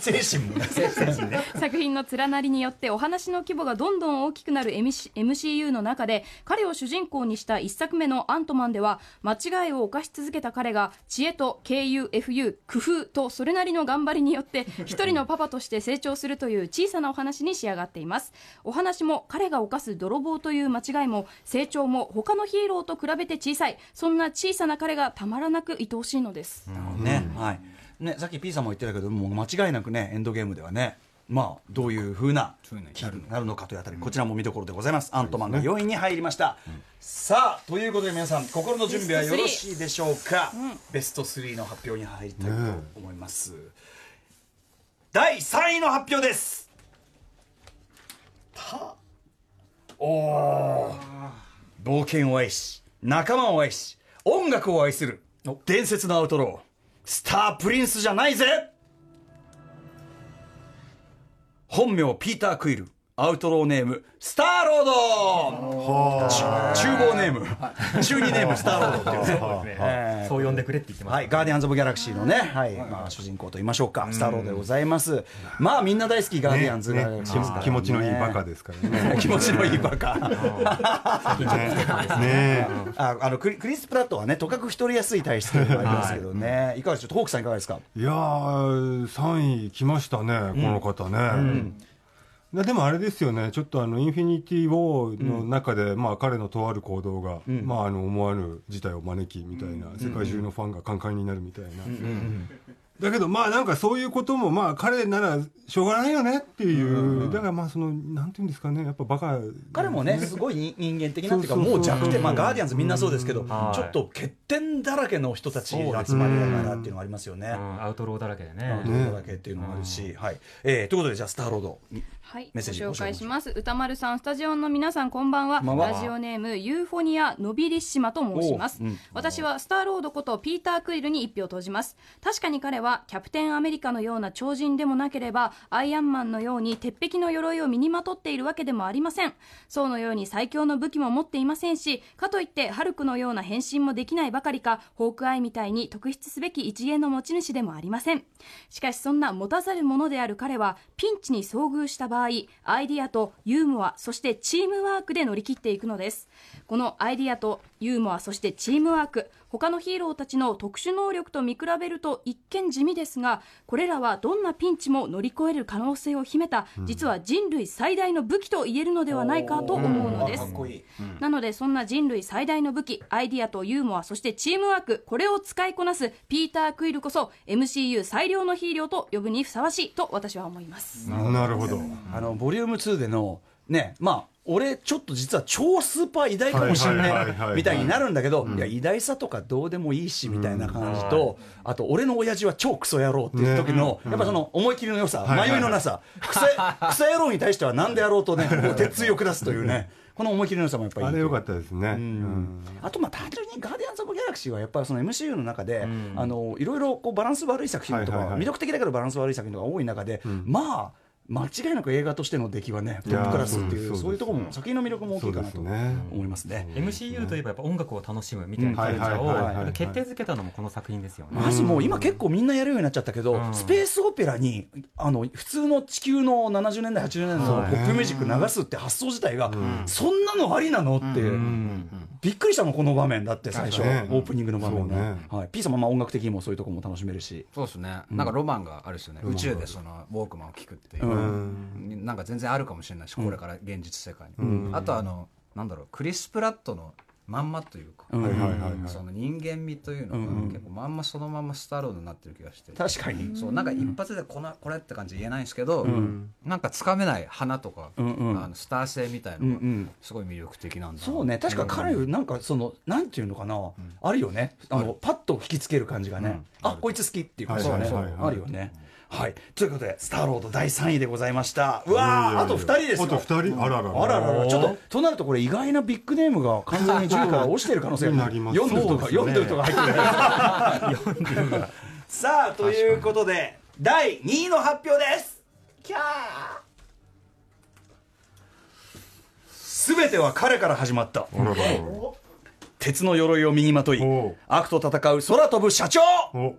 精神。もね作品の連なりによってお話の規模がどんどん大きくなる MC MCU の中で彼を主人公にした一作目の「アントマン」では間違いを犯し続けた彼が知恵と KUFU 工夫とそれなりの頑張りによって一人のパパとして成長するという小さなお話に仕上がっています。お話も彼が犯す泥棒という間違いも成長も他のヒーローと比べて小さいそんな小さな彼がたまらなく愛おしいのです、ね、はい。ね、さっき P さんも言ってたけど、もう間違いなくね、エンドゲームではね。まあ、どういうふうなそういうのになるのかというあたり、こちらも見どころでございます。アントマンが4位に入りました。さあ、ということで、皆さん、心の準備はよろしいでしょうか？ベスト3の発表に入りたいと思います。第3位の発表です。た。おお。冒険を愛し仲間を愛し音楽を愛する伝説のアウトロー。スタープリンスじゃないぜ。本名ピーター・クイルアウトローネームスターロード。厨房ネーム。中二ネームスターロードっていう。そう呼んでくれって言ってますはい、ガーディアンズ・オブ・ギャラクシーのね、はい。まあ、主人公と言いましょうか、スターロードでございます。まあ、みんな大好き、ガーディアンズ・ね気持ちのいいバカですからね。[laughs] 気持ちのいいバカ。[laughs] ね。ああのクリクリス・プラットはね、とかく太りやすい体質でもありますけどね、い。かがでしょう、ホークさん、いかがですか？いやー3位来ましたねこの方ね、ででもあれですよね、ちょっとあのインフィニティ・ウォーの中で、まあ、彼のとある行動が、まあ、あの思わぬ事態を招きみたいな、世界中のファンがカンカンになるみたいな、だけどまあなんかそういうこともまあ彼ならしょうがないよねっていう、だからまあそのなんていうんですかねやっぱバカ彼もね、すごい人人間的なっていうか、もう弱点、まあ、ガーディアンズみんなそうですけど、はいちょっと欠点だらけの人たちの集まりだからっていうのがありますよね。うん。アウトローだらけでアねウトローだらけっていうのもあるし、はい。えーということで、じゃあ、スターロード、はい、メッセージご紹介します。歌丸さんスタジオの皆さんこんばんは。こんばんは。ラジオネームユーフォニアノビリッシマと申します、う。ん。私はスターロードことピーター・クイルに一票投じます。確かに彼はキャプテンアメリカのような超人でもなければアイアンマンのように鉄壁の鎧を身にまとっているわけでもありません。ソウのように最強の武器も持っていませんしかといってハルクのような変身もできないばかりかホークアイみたいに特筆すべき一芸の持ち主でもありません。しかしそんな持たざる者である彼はピンチに遭遇した場合アイディアとユーモアそしてチームワークで乗り切っていくのです。このアイディアとユーモアそしてチームワーク他のヒーローたちの特殊能力と見比べると一見地味ですがこれらはどんなピンチも乗り越える可能性を秘めた実は人類最大の武器と言えるのではないかと思うのです。なのでそんな人類最大の武器アイディアとユーモアそしてチームワークこれを使いこなすピーター・クイルこそ MCU 最良のヒーローと呼ぶにふさわしいと私は思います。なるほど。あのボリューム2でのねまあ俺ちょっと実は超スーパー偉大かもしれないみたいになるんだけどいや偉大さとかどうでもいいしみたいな感じとあと俺の親父は超クソ野郎っていう時のやっぱその思い切りの良さ迷いのなさクソ [laughs] クソ野郎に対しては何であろうとね [laughs] 鉄を下すというねこの思い切りの良さもやっぱりあれ良かったですね、うん。あとまあ単純に「ガーディアンズ・オブ・ギャラクシー」はやっぱりその MCU の中で、あのいろいろこうバランス悪い作品とか、魅力的だけどバランス悪い作品とか多い中で、まあ間違いなく映画としての出来はねトップクラスっていうそういうところも作品の魅力も大きいかなと思いますね。MCU といえばやっぱ音楽を楽しむみたいなカルチャーを決定づけたのもこの作品ですよね。マジもう今結構みんなやるようになっちゃったけど、うん。スペースオペラにあの普通の地球の70年代80年代のポップミュージック流すって発想自体が、そんなのありなのって、びっくりしたのこの場面だって最初、確かに。オープニングの場面ね。ね。はい、P さんもまあ音楽的にもそういうところも楽しめるし。そうですね、なんかロマンがあるですよね、宇宙でそのウォークマンを聞くっていう、ん。なんか全然あるかもしれないし、これから現実世界に、あとあのなんだろうクリス・プラットのまんまというか、うん。はいはいはいはい。その人間味というのが結構まんまそのままスターロードになってる気がして。確かに、そうなんか一発でこのこれって感じ言えないんですけど、なんかつかめない花とか、うんうん。あのスター性みたいうんうのがん。すごい魅力的なんだなそうね。確か彼なんかそのなんていうのかな、あるよね。あのパッと引きつける感じがね、あこいつ好きっていう感じがね、はいはいはいはいあるよね。はい、ということで「スターロード」第3位でございました。うわあと2人ですよ。あと二人？あららら。あららら。ちょっととなるとこれ意外なビッグネームが完全に10位から落ちてる可能性が [laughs] なりますヨンドゥルとか、ヨンドゥルとか入ってる。[laughs] さあということで第2位の発表です。キャー。全ては彼から始まった。鉄の鎧を身にまとい悪と戦う空飛ぶ社長。お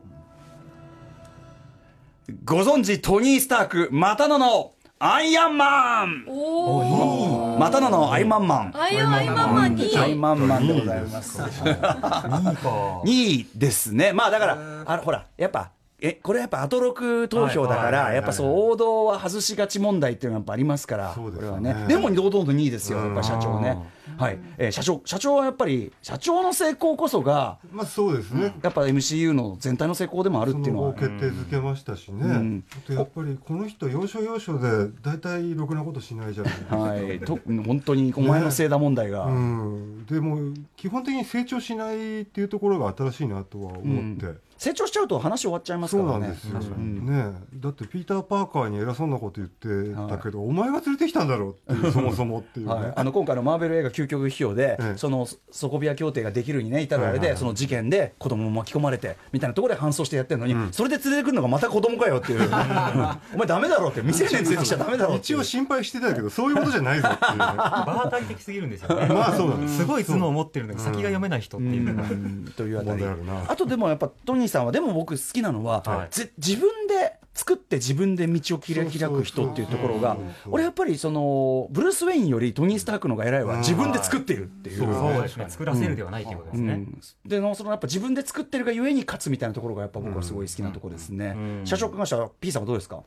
ご存知トニー・スタークまたののアイアンマン。おおまたののアイマンマン。アイアンマン。マン2アイ位マンマンでございます。2 [laughs] 位ですね。まあだからあのほらやっぱえこれやっぱアトロク投票だからやっぱそう王道は外しがち問題っていうのがやっぱありますからそうですよこれはね。ねでも堂々と2位ですよやっぱり社長ね。はい。えー社長社長はやっぱり社長の成功こそがまあそうですね、やっぱ MCU の全体の成功でもあるっそていうのは。決定づけましたしね、ん。あとやっぱりこの人要所要所で大体ろくなことしないじゃないですか、はい、と本当にお前のせいだ問題が、うん、でも基本的に成長しないっていうところが新しいなとは思って、成長しちゃうと話終わっちゃいますそうからね。なんですよ、うん。ねだってピーター・パーカーに偉そうなこと言ってたけど、お前が連れてきたんだろうっていう [laughs] そもそもっていうね、はい、あの今回のマーベル映画究極批評で、ええ。そのソコビア協定ができるにね至るあれで、はいはいはい。その事件で子供も巻き込まれてみたいなところで搬送してやってるのに、それで連れてくるのがまた子供かよっていう、う [laughs] んお前ダメだろうって未成年連れてきちゃダメだろ一応心配してたけどそういうことじゃないぞっていうね。[laughs] バータイ的すぎるんですよね。まあそうなんです。すごい頭脳を持ってるのに先が読めない人っていうのが。うん。というあたり。あとでもやっぱトニーさんはでも僕好きなのは、はい。ぜ自分で作って自分で道を切り開く人っていうところが俺やっぱりそのブルース・ウェインよりトニー・スタークの方が偉いわ。自分で作っているっていう。そうですね。作らせるではないということですね。うん。でのそのやっぱ自分で作ってるがゆえに勝つみたいなところがやっぱ僕はすごい好きなところですね、社長関したら P さんはどうですか？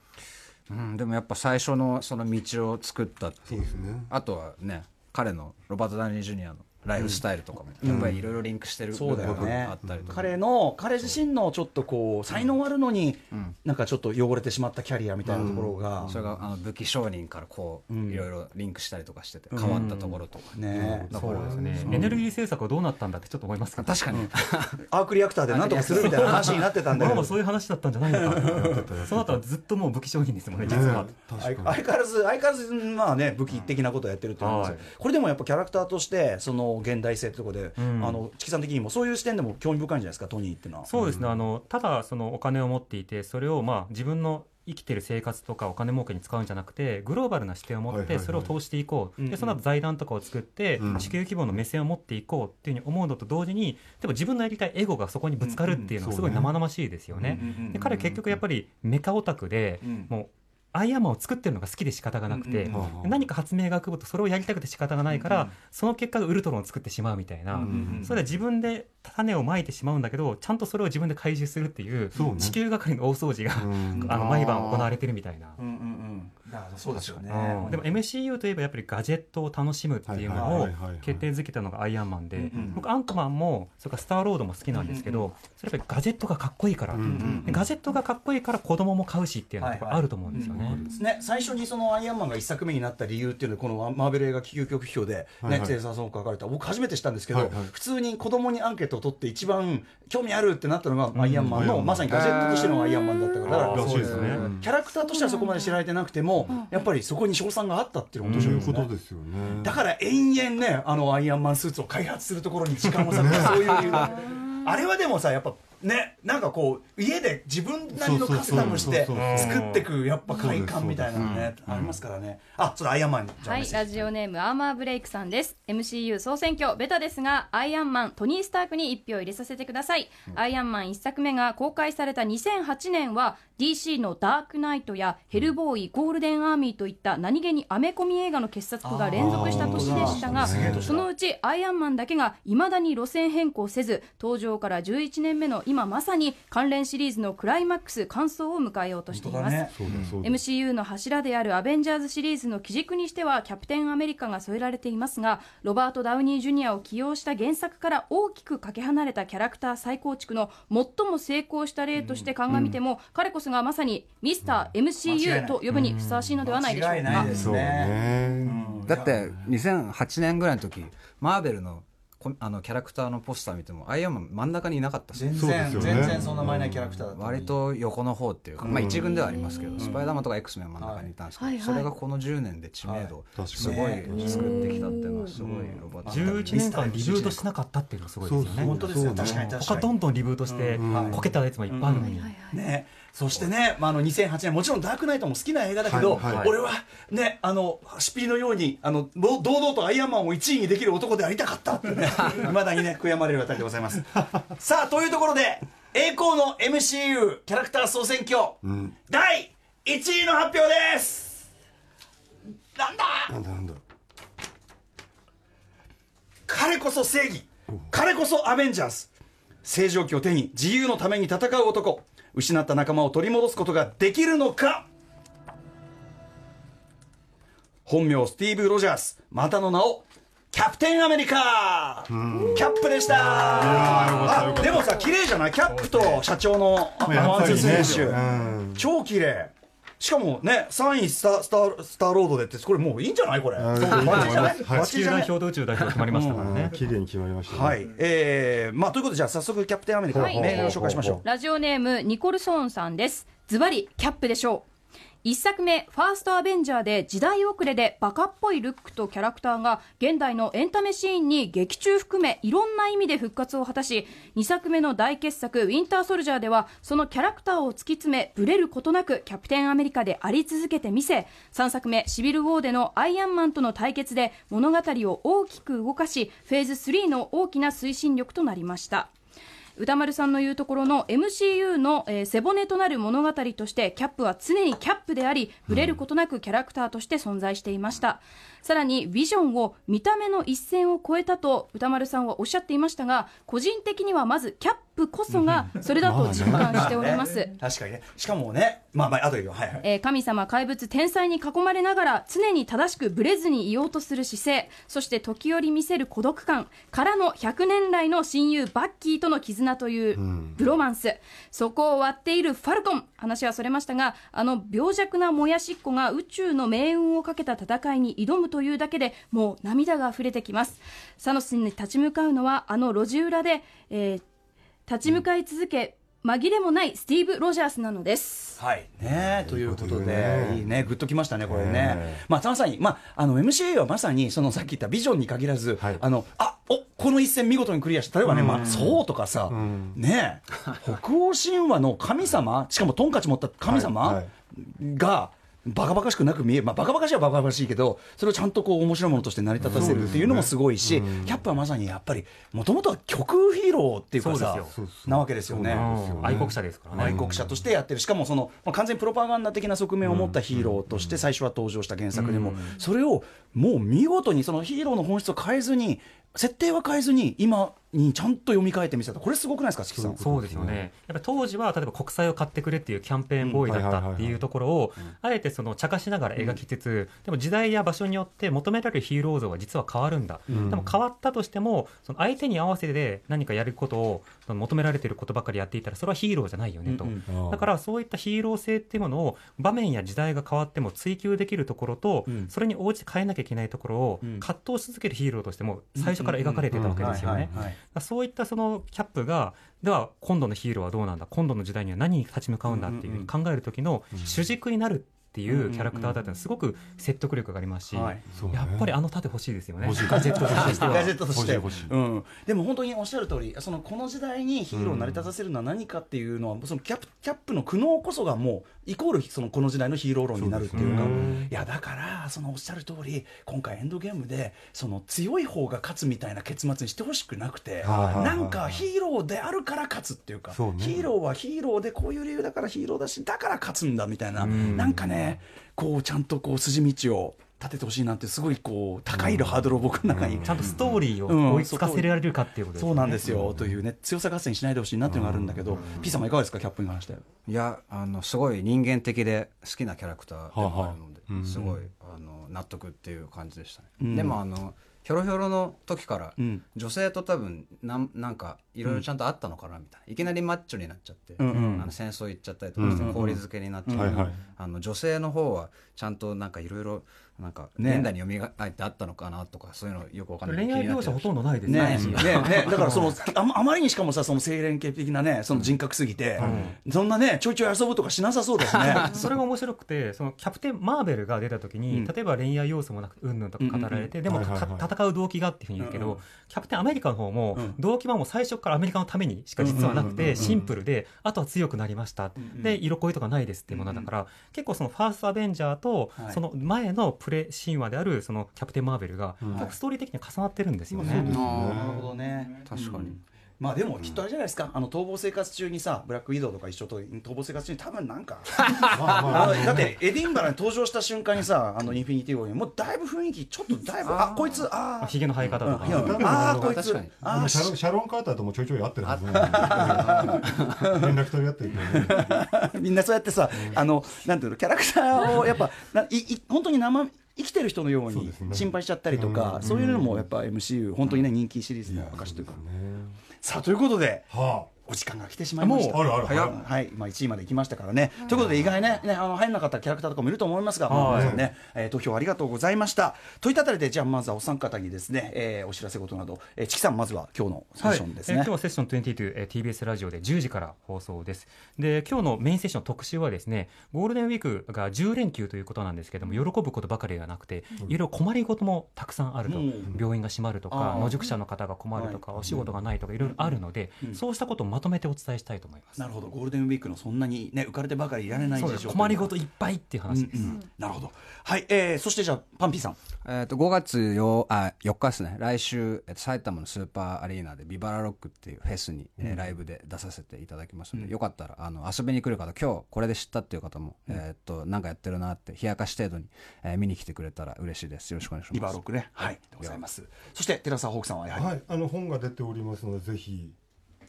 うん、でもやっぱ最初のその道を作ったっていう。ね。あとはね彼のロバート・ダニー・ジュニアのライフスタイルとかもやっぱりいろいろリンクしてるそうだよ部分ねがあったりとか、彼の彼自身のちょっとこう才能あるのに、なんかちょっと汚れてしまったキャリアみたいなところが、それがあの武器商人からこううん。いろいろリンクしたりとかしてて変わったところとか、ね。そうですね、エネルギー政策はどうなったんだってちょっと思いますけど確かに、アークリアクターでなんとかするみたいな話になってたんだけど。まあまあそういう話だったんじゃないのか。な [laughs] その後はずっともう武器商品ですもんね実は、相相変わらず相変わらずまあね武器的なことをやってるっていうのは、はい。これでもやっぱキャラクターとしてその現代性ってところで、ん。あのチキさん的にもそういう視点でも興味深いんじゃないですか？トニーっていうのは。そうですね、あのただそのお金を持っていてそれをまあ自分の生きてる生活とかお金儲けに使うんじゃなくてグローバルな視点を持ってそれを投していこう、うんでその後財団とかを作ってうん。地球規模の目線を持っていこうっていうふうに思うのと同時にでも自分のやりたいエゴがそこにぶつかるっていうのがすごい生々しいですよね。で彼結局やっぱりメカオタクでうん。もうアイアンマンを作ってるのが好きで仕方がなくて、何か発明が浮かぶとそれをやりたくて仕方がないから、その結果がウルトロンを作ってしまうみたいな、んそれは自分で種をまいてしまうんだけどちゃんとそれを自分で回収するっていう地球係の大掃除が、うん。あの毎晩行われてるみたいな。うんうんうんそうですよね。うん。でも MCU といえばやっぱりガジェットを楽しむっていうのをはいはいはいはい決定づけたのがアイアンマンで、ん僕アントマンもそれからスターロードも好きなんですけど、それやっぱりガジェットがかっこいいから、んでガジェットがかっこいいから子供も買うしっていうのがあると思うんですよね。ね、最初にそのアイアンマンが一作目になった理由っていうのはこのマーベル映画究極批評で、ねはいはい。テレサーさんが書かれた。僕初めて知ったんですけど、はいはい。普通に子供にアンケートを取って一番興味あるってなったのがアイアンマンの、うんまさにガジェットとしてのアイアンマンだったからだかららしいですね。うん。キャラクターとしてはそこまで知られてなくても、やっぱりそこに賞賛があったっていうのが面そういう白いね。ことですよね。だから延々ねあのアイアンマンスーツを開発するところに時間を割くそういう理由が。あれはでもさやっぱねなんかこう家で自分なりのカスタムして作ってくやっぱ快感みたいなのねありますからね。あそうだアイアンマンじゃあはい、ラジオネームアーマーブレイクさんです。MCU 総選挙。ベタですがアイアンマントニー・スタークに1票入れさせてください、アイアンマン1作目が公開された2008年は DC のダークナイトやヘルボーイゴールデンアーミーといった何気にアメコミ映画の傑作が連続した年でしたがそのうちアイアンマンだけがいまだに路線変更せず登場から11年目の今まさに関連シリーズのクライマックス完走を迎えようとしています、ね。MCU の柱であるアベンジャーズシリーズの基軸にしてはキャプテンアメリカが添えられていますがロバート・ダウニー・ジュニアを起用した原作から大きくかけ離れたキャラクター再構築の最も成功した例として鑑みても、彼こそがまさにミスター MCU いと呼ぶにふさわしいのではないでしょうかだって2008年ぐらいの時マーベルのこあのキャラクターのポスター見てもアイアンマン真ん中にいなかった全然、ね。全然そんな前ないキャラクターだったのに。割と横の方っていうか、まあ一軍ではありますけど、スパイダーマンとか X メンは真ん中にいたんですけど、はいはい。それがこの10年で知名度はい。すごい作ってきたっていうのはすごいロバート11年間リブートしなかったっていうのがすごいですよね。本当ですよ確かに確かに。他どんどんリブートしてん。こけたやつもいっぱいあるのに。ね、そしてね、まあ、あの2008年もちろん「ダークナイト」も好きな映画だけど、はい。はい。俺はねあのシピリのようにあのど堂々とアイアンマンを1位にできる男でありたかったってねい [laughs] まだにね悔やまれるあたりでございます。[laughs] さあというところで栄光の MCU キャラクター総選挙、ん。第1位の発表です。なんだ？なんだなんだ？彼こそ正義彼こそアベンジャーズ。正常期を手に自由のために戦う男。失った仲間を取り戻すことができるのか？本名スティーブ・ロジャースまたの名をキャプテンアメリカ。キャップでした。あでもさ綺麗じゃないキャップと社長のあやワン選手、うん。超綺麗。しかもね3位スタースタースターロードでってこれもういいんじゃないこれ。んそ球チリじゃない？代表と宇宙代表決まりましたからね。綺麗に決まりましたね。はい、えー、まあということでじゃあ早速キャプテンアメリカのはいメールを紹介しましょう。ラジオネームニコルソーンさんです。ズバリキャップでしょう一作目ファーストアベンジャーで時代遅れでバカっぽいルックとキャラクターが現代のエンタメシーンに劇中含めいろんな意味で復活を果たし2作目の大傑作ウィンターソルジャーではそのキャラクターを突き詰めブレることなくキャプテンアメリカであり続けてみせ3作目シビル・ウォーでのアイアンマンとの対決で物語を大きく動かしフェーズ3の大きな推進力となりました。歌丸さんの言うところの MCU の、えー背骨となる物語としてキャップは常にキャップでありぶれることなくキャラクターとして存在していました、さらにビジョンを見た目の一線を越えたと歌丸さんはおっしゃっていましたが個人的にはまずキャップこそがそれだと実感しております、[laughs] 確かにね。しかもねまあまああとで言うよはいはい。えー神様怪物天才に囲まれながら常に正しくブレずにいようとする姿勢そして時折見せる孤独感からの100年来の親友バッキーとの絆というブロマンス、そこを割っているファルコン話はそれましたがあの病弱なもやしっこが宇宙の命運をかけた戦いに挑むというだけでもう涙が溢れてきます。サノスに立ち向かうのはあの路地裏で、えー立ち向かい続け紛れもないスティーブ・ロジャースなのです。はい。ねということで。ということで。ねいいね。グッときましたねこれね、えまあまさにまああの MCA はまさにそのさっき言ったビジョンに限らず、はい。あのあおこの一戦見事にクリアした例えばね、まあ、そうとかさ、ん。ね [laughs] 北欧神話の神様しかもトンカチ持った神様が、バカバカしくなく見える、まあ、バカバカしいはバカバカしいけど、それをちゃんとこう面白いものとして成り立たせるっていうのもすごいし、キャップはまさにやっぱり、もともとは極右ヒーローっていうかさなわけですよね。うん。愛国者ですからね。愛国者としてやってる、しかもその、まあ、完全にプロパガンダ的な側面を持ったヒーローとして最初は登場した原作でも、それをもう見事にそのヒーローの本質を変えずに、設定は変えずに、今にちゃんと読み替えてみせた、これすごくないですか、チキさん。そうですよね。やっぱり当時は例えば国債を買ってくれっていうキャンペーンボーイだったっていうところをあえてその茶化しながら描きつつ、でも時代や場所によって求められるヒーロー像が実は変わるんだ。でも変わったとしてもその相手に合わせて何かやることをその求められていることばかりやっていたらそれはヒーローじゃないよねと。うんうん。だからそういったヒーロー性っていうものを場面や時代が変わっても追求できるところと、うん。それに応じて変えなきゃいけないところをうん。葛藤し続けるヒーローとしても最初から描かれていたわけですよね。そういったそのキャップがでは今度のヒーローはどうなんだ今度の時代には何に立ち向かうんだっていうふうに考える時の主軸になるっていうキャラクターだったすごく説得力がありますし、はい。ね。やっぱりあの盾欲しいですよね。ガジェットとしてはガジェットとしてうん、でも本当におっしゃる通りそのこの時代にヒーローを成り立たせるのは何かっていうのは、そのキャップキャップの苦悩こそがもうイコールそのこの時代のヒーロー論になるっていうか。そうね。いやだからそのおっしゃる通り今回エンドゲームでその強い方が勝つみたいな結末にしてほしくなくて、はいはいはいなんかヒーローであるから勝つっていうかね。ヒーローはヒーローでこういう理由だからヒーローだしだから勝つんだみたいな、なんかねこうちゃんとこう筋道を立ててほしいなってすごいこう高いハードルを僕の中に、ちゃんとストーリーうん。を追いつかせられるかっていうことですそうねなんですよ、というね強さ合戦しないでほしいなっていうのがあるんだけど、P さんはいかがですか？キャップに関して。いやあのすごい人間的で好きなキャラクターでもあるので、はあはあすごいあの納得っていう感じでしたね、うん。でもあのヒョロヒョロの時から、うん。女性と多分なんなんかいろいろちゃんとあったのかなみたいな、いきなりマッチョになっちゃって、うんうん。あの戦争行っちゃったりとかして氷漬けになっちゃって、あの女性の方はちゃんとなんかいろいろなんかね。現代に蘇ってあったのかなとかそういうのよくわかんない。恋愛描写ほとんどないです。ね。ねね。ね。[laughs] だからそのあまあまりにしかもさその清廉潔的なねその人格すぎて、そんなねちょいちょい遊ぶとかしなさそうだしね。[laughs] それが面白くてそのキャプテン・マーベルが出た時に、うん。例えば恋愛要素もなくうんぬんとか語られて、でも、はいはいはいた戦う動機がっていうふうに言うけど、うんうん。キャプテンアメリカの方も、うん。動機はもう最初からアメリカのためにしか実はなくて、うんうんうんうんシンプルであとは強くなりました、んで色恋とかないですっていうものだから、結構そのファーストアベンジャーと、はい。その前のプレ神話であるそのキャプテン・マーベルが、ん。結構ストーリー的に重なってるんですよね。なるほどね。確かに。うんまあでもきっとあれじゃないですかあの逃亡生活中にさブラックウィドウとか一緒と逃亡生活中に多分なんかだってエディンバラに登場した瞬間にさあのインフィニティ・ウォーにもうだいぶ雰囲気ちょっとだいぶあこいつあーひげの生え方とか、うんあーこいつあーシャロンシャロン・カーターともちょいちょい会ってるはずな連絡取り合ってるねみんなそうやってさ、あのなんていうのキャラクターをやっぱないい本当に生生きてる人のように心配しちゃったりとか、そういうのもやっぱ MCU 本当にね人気シリーズの証というか。さあということではお時間が来てしまいました。あるある。はい、まあ1位まで行きましたからね。ということで意外ね、ねあの入らなかったキャラクターとかもいると思いますが、まあはい皆さんね、えー投票ありがとうございました。といったあたりでじゃあまずはお三方にですね、えーお知らせ事など、えー、チキさんまずは今日のセッションですね。えー今日はセッション22、えー TBS ラジオで10時から放送です。で今日のメインセッション特集はですねゴールデンウィークが10連休ということなんですけども喜ぶことばかりではなくて、いろいろ困りごともたくさんあると、うん。病院が閉まるとか野宿者の方が困るとか、お仕事がないとかいろいろあるので、そうしたことをまとめてお伝えしたいと思います。なるほど、ゴールデンウィークのそんなにね浮かれてばかりいられないです事情困りごといっぱいっていう話です、うんうん。なるほど。はい、えー、そしてじゃあパンピーさん。えっと5月よあ4日ですね。来週、えっと埼玉のスーパーアリーナでビバラロックっていうフェスに、えーライブで出させていただきますので、よかったらあの遊びに来る方今日これで知ったっていう方も、えっとなんかやってるなって冷やかし程度に、えー見に来てくれたら嬉しいです。よろしくお願いします。リバーロックね。はい。でございます。そして寺澤ホークさんはやはり、はい、あの本が出ておりますのでぜひ、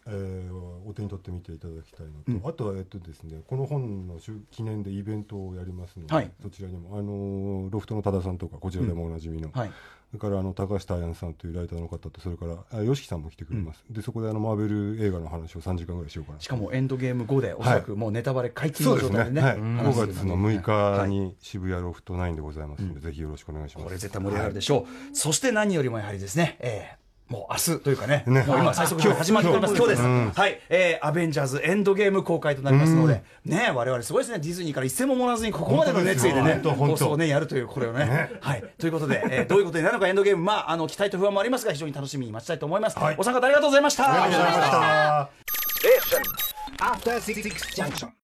えーお手に取ってみていただきたいのと、あとはえっとですねこの本の週記念でイベントをやりますので、はい。そちらにもあのロフトの多田さんとかこちらでもおなじみの、はい。それからあの高橋大安さんというライターの方とそれからあ YOSHIKI さんも来てくれます、でそこであのマーベル映画の話を3時間ぐらいしようかなしかもエンドゲーム後でおそらくもうネタバレ解禁の状態でね、はい、話す5月の6はい日に渋谷ロフト9でございますので、ぜひよろしくお願いします。これ絶対盛り上がるでしょう、そして何よりもやはりですね、えーもう明日というかね、ね。もう今、最速で始まっております、今日です、はい、えーアベンジャーズエンドゲーム公開となりますので、ね、我々すごいですね、ディズニーから一銭ももらわずに、ここまでの熱意でね、放送をね、やるという、これをね。はい、ということで、えーどういうことになるのか、エンドゲーム、まあ、あの期待と不安もありますが、非常に楽しみに待ちたいと思います。お三方ありがとうございました。ありがとうございました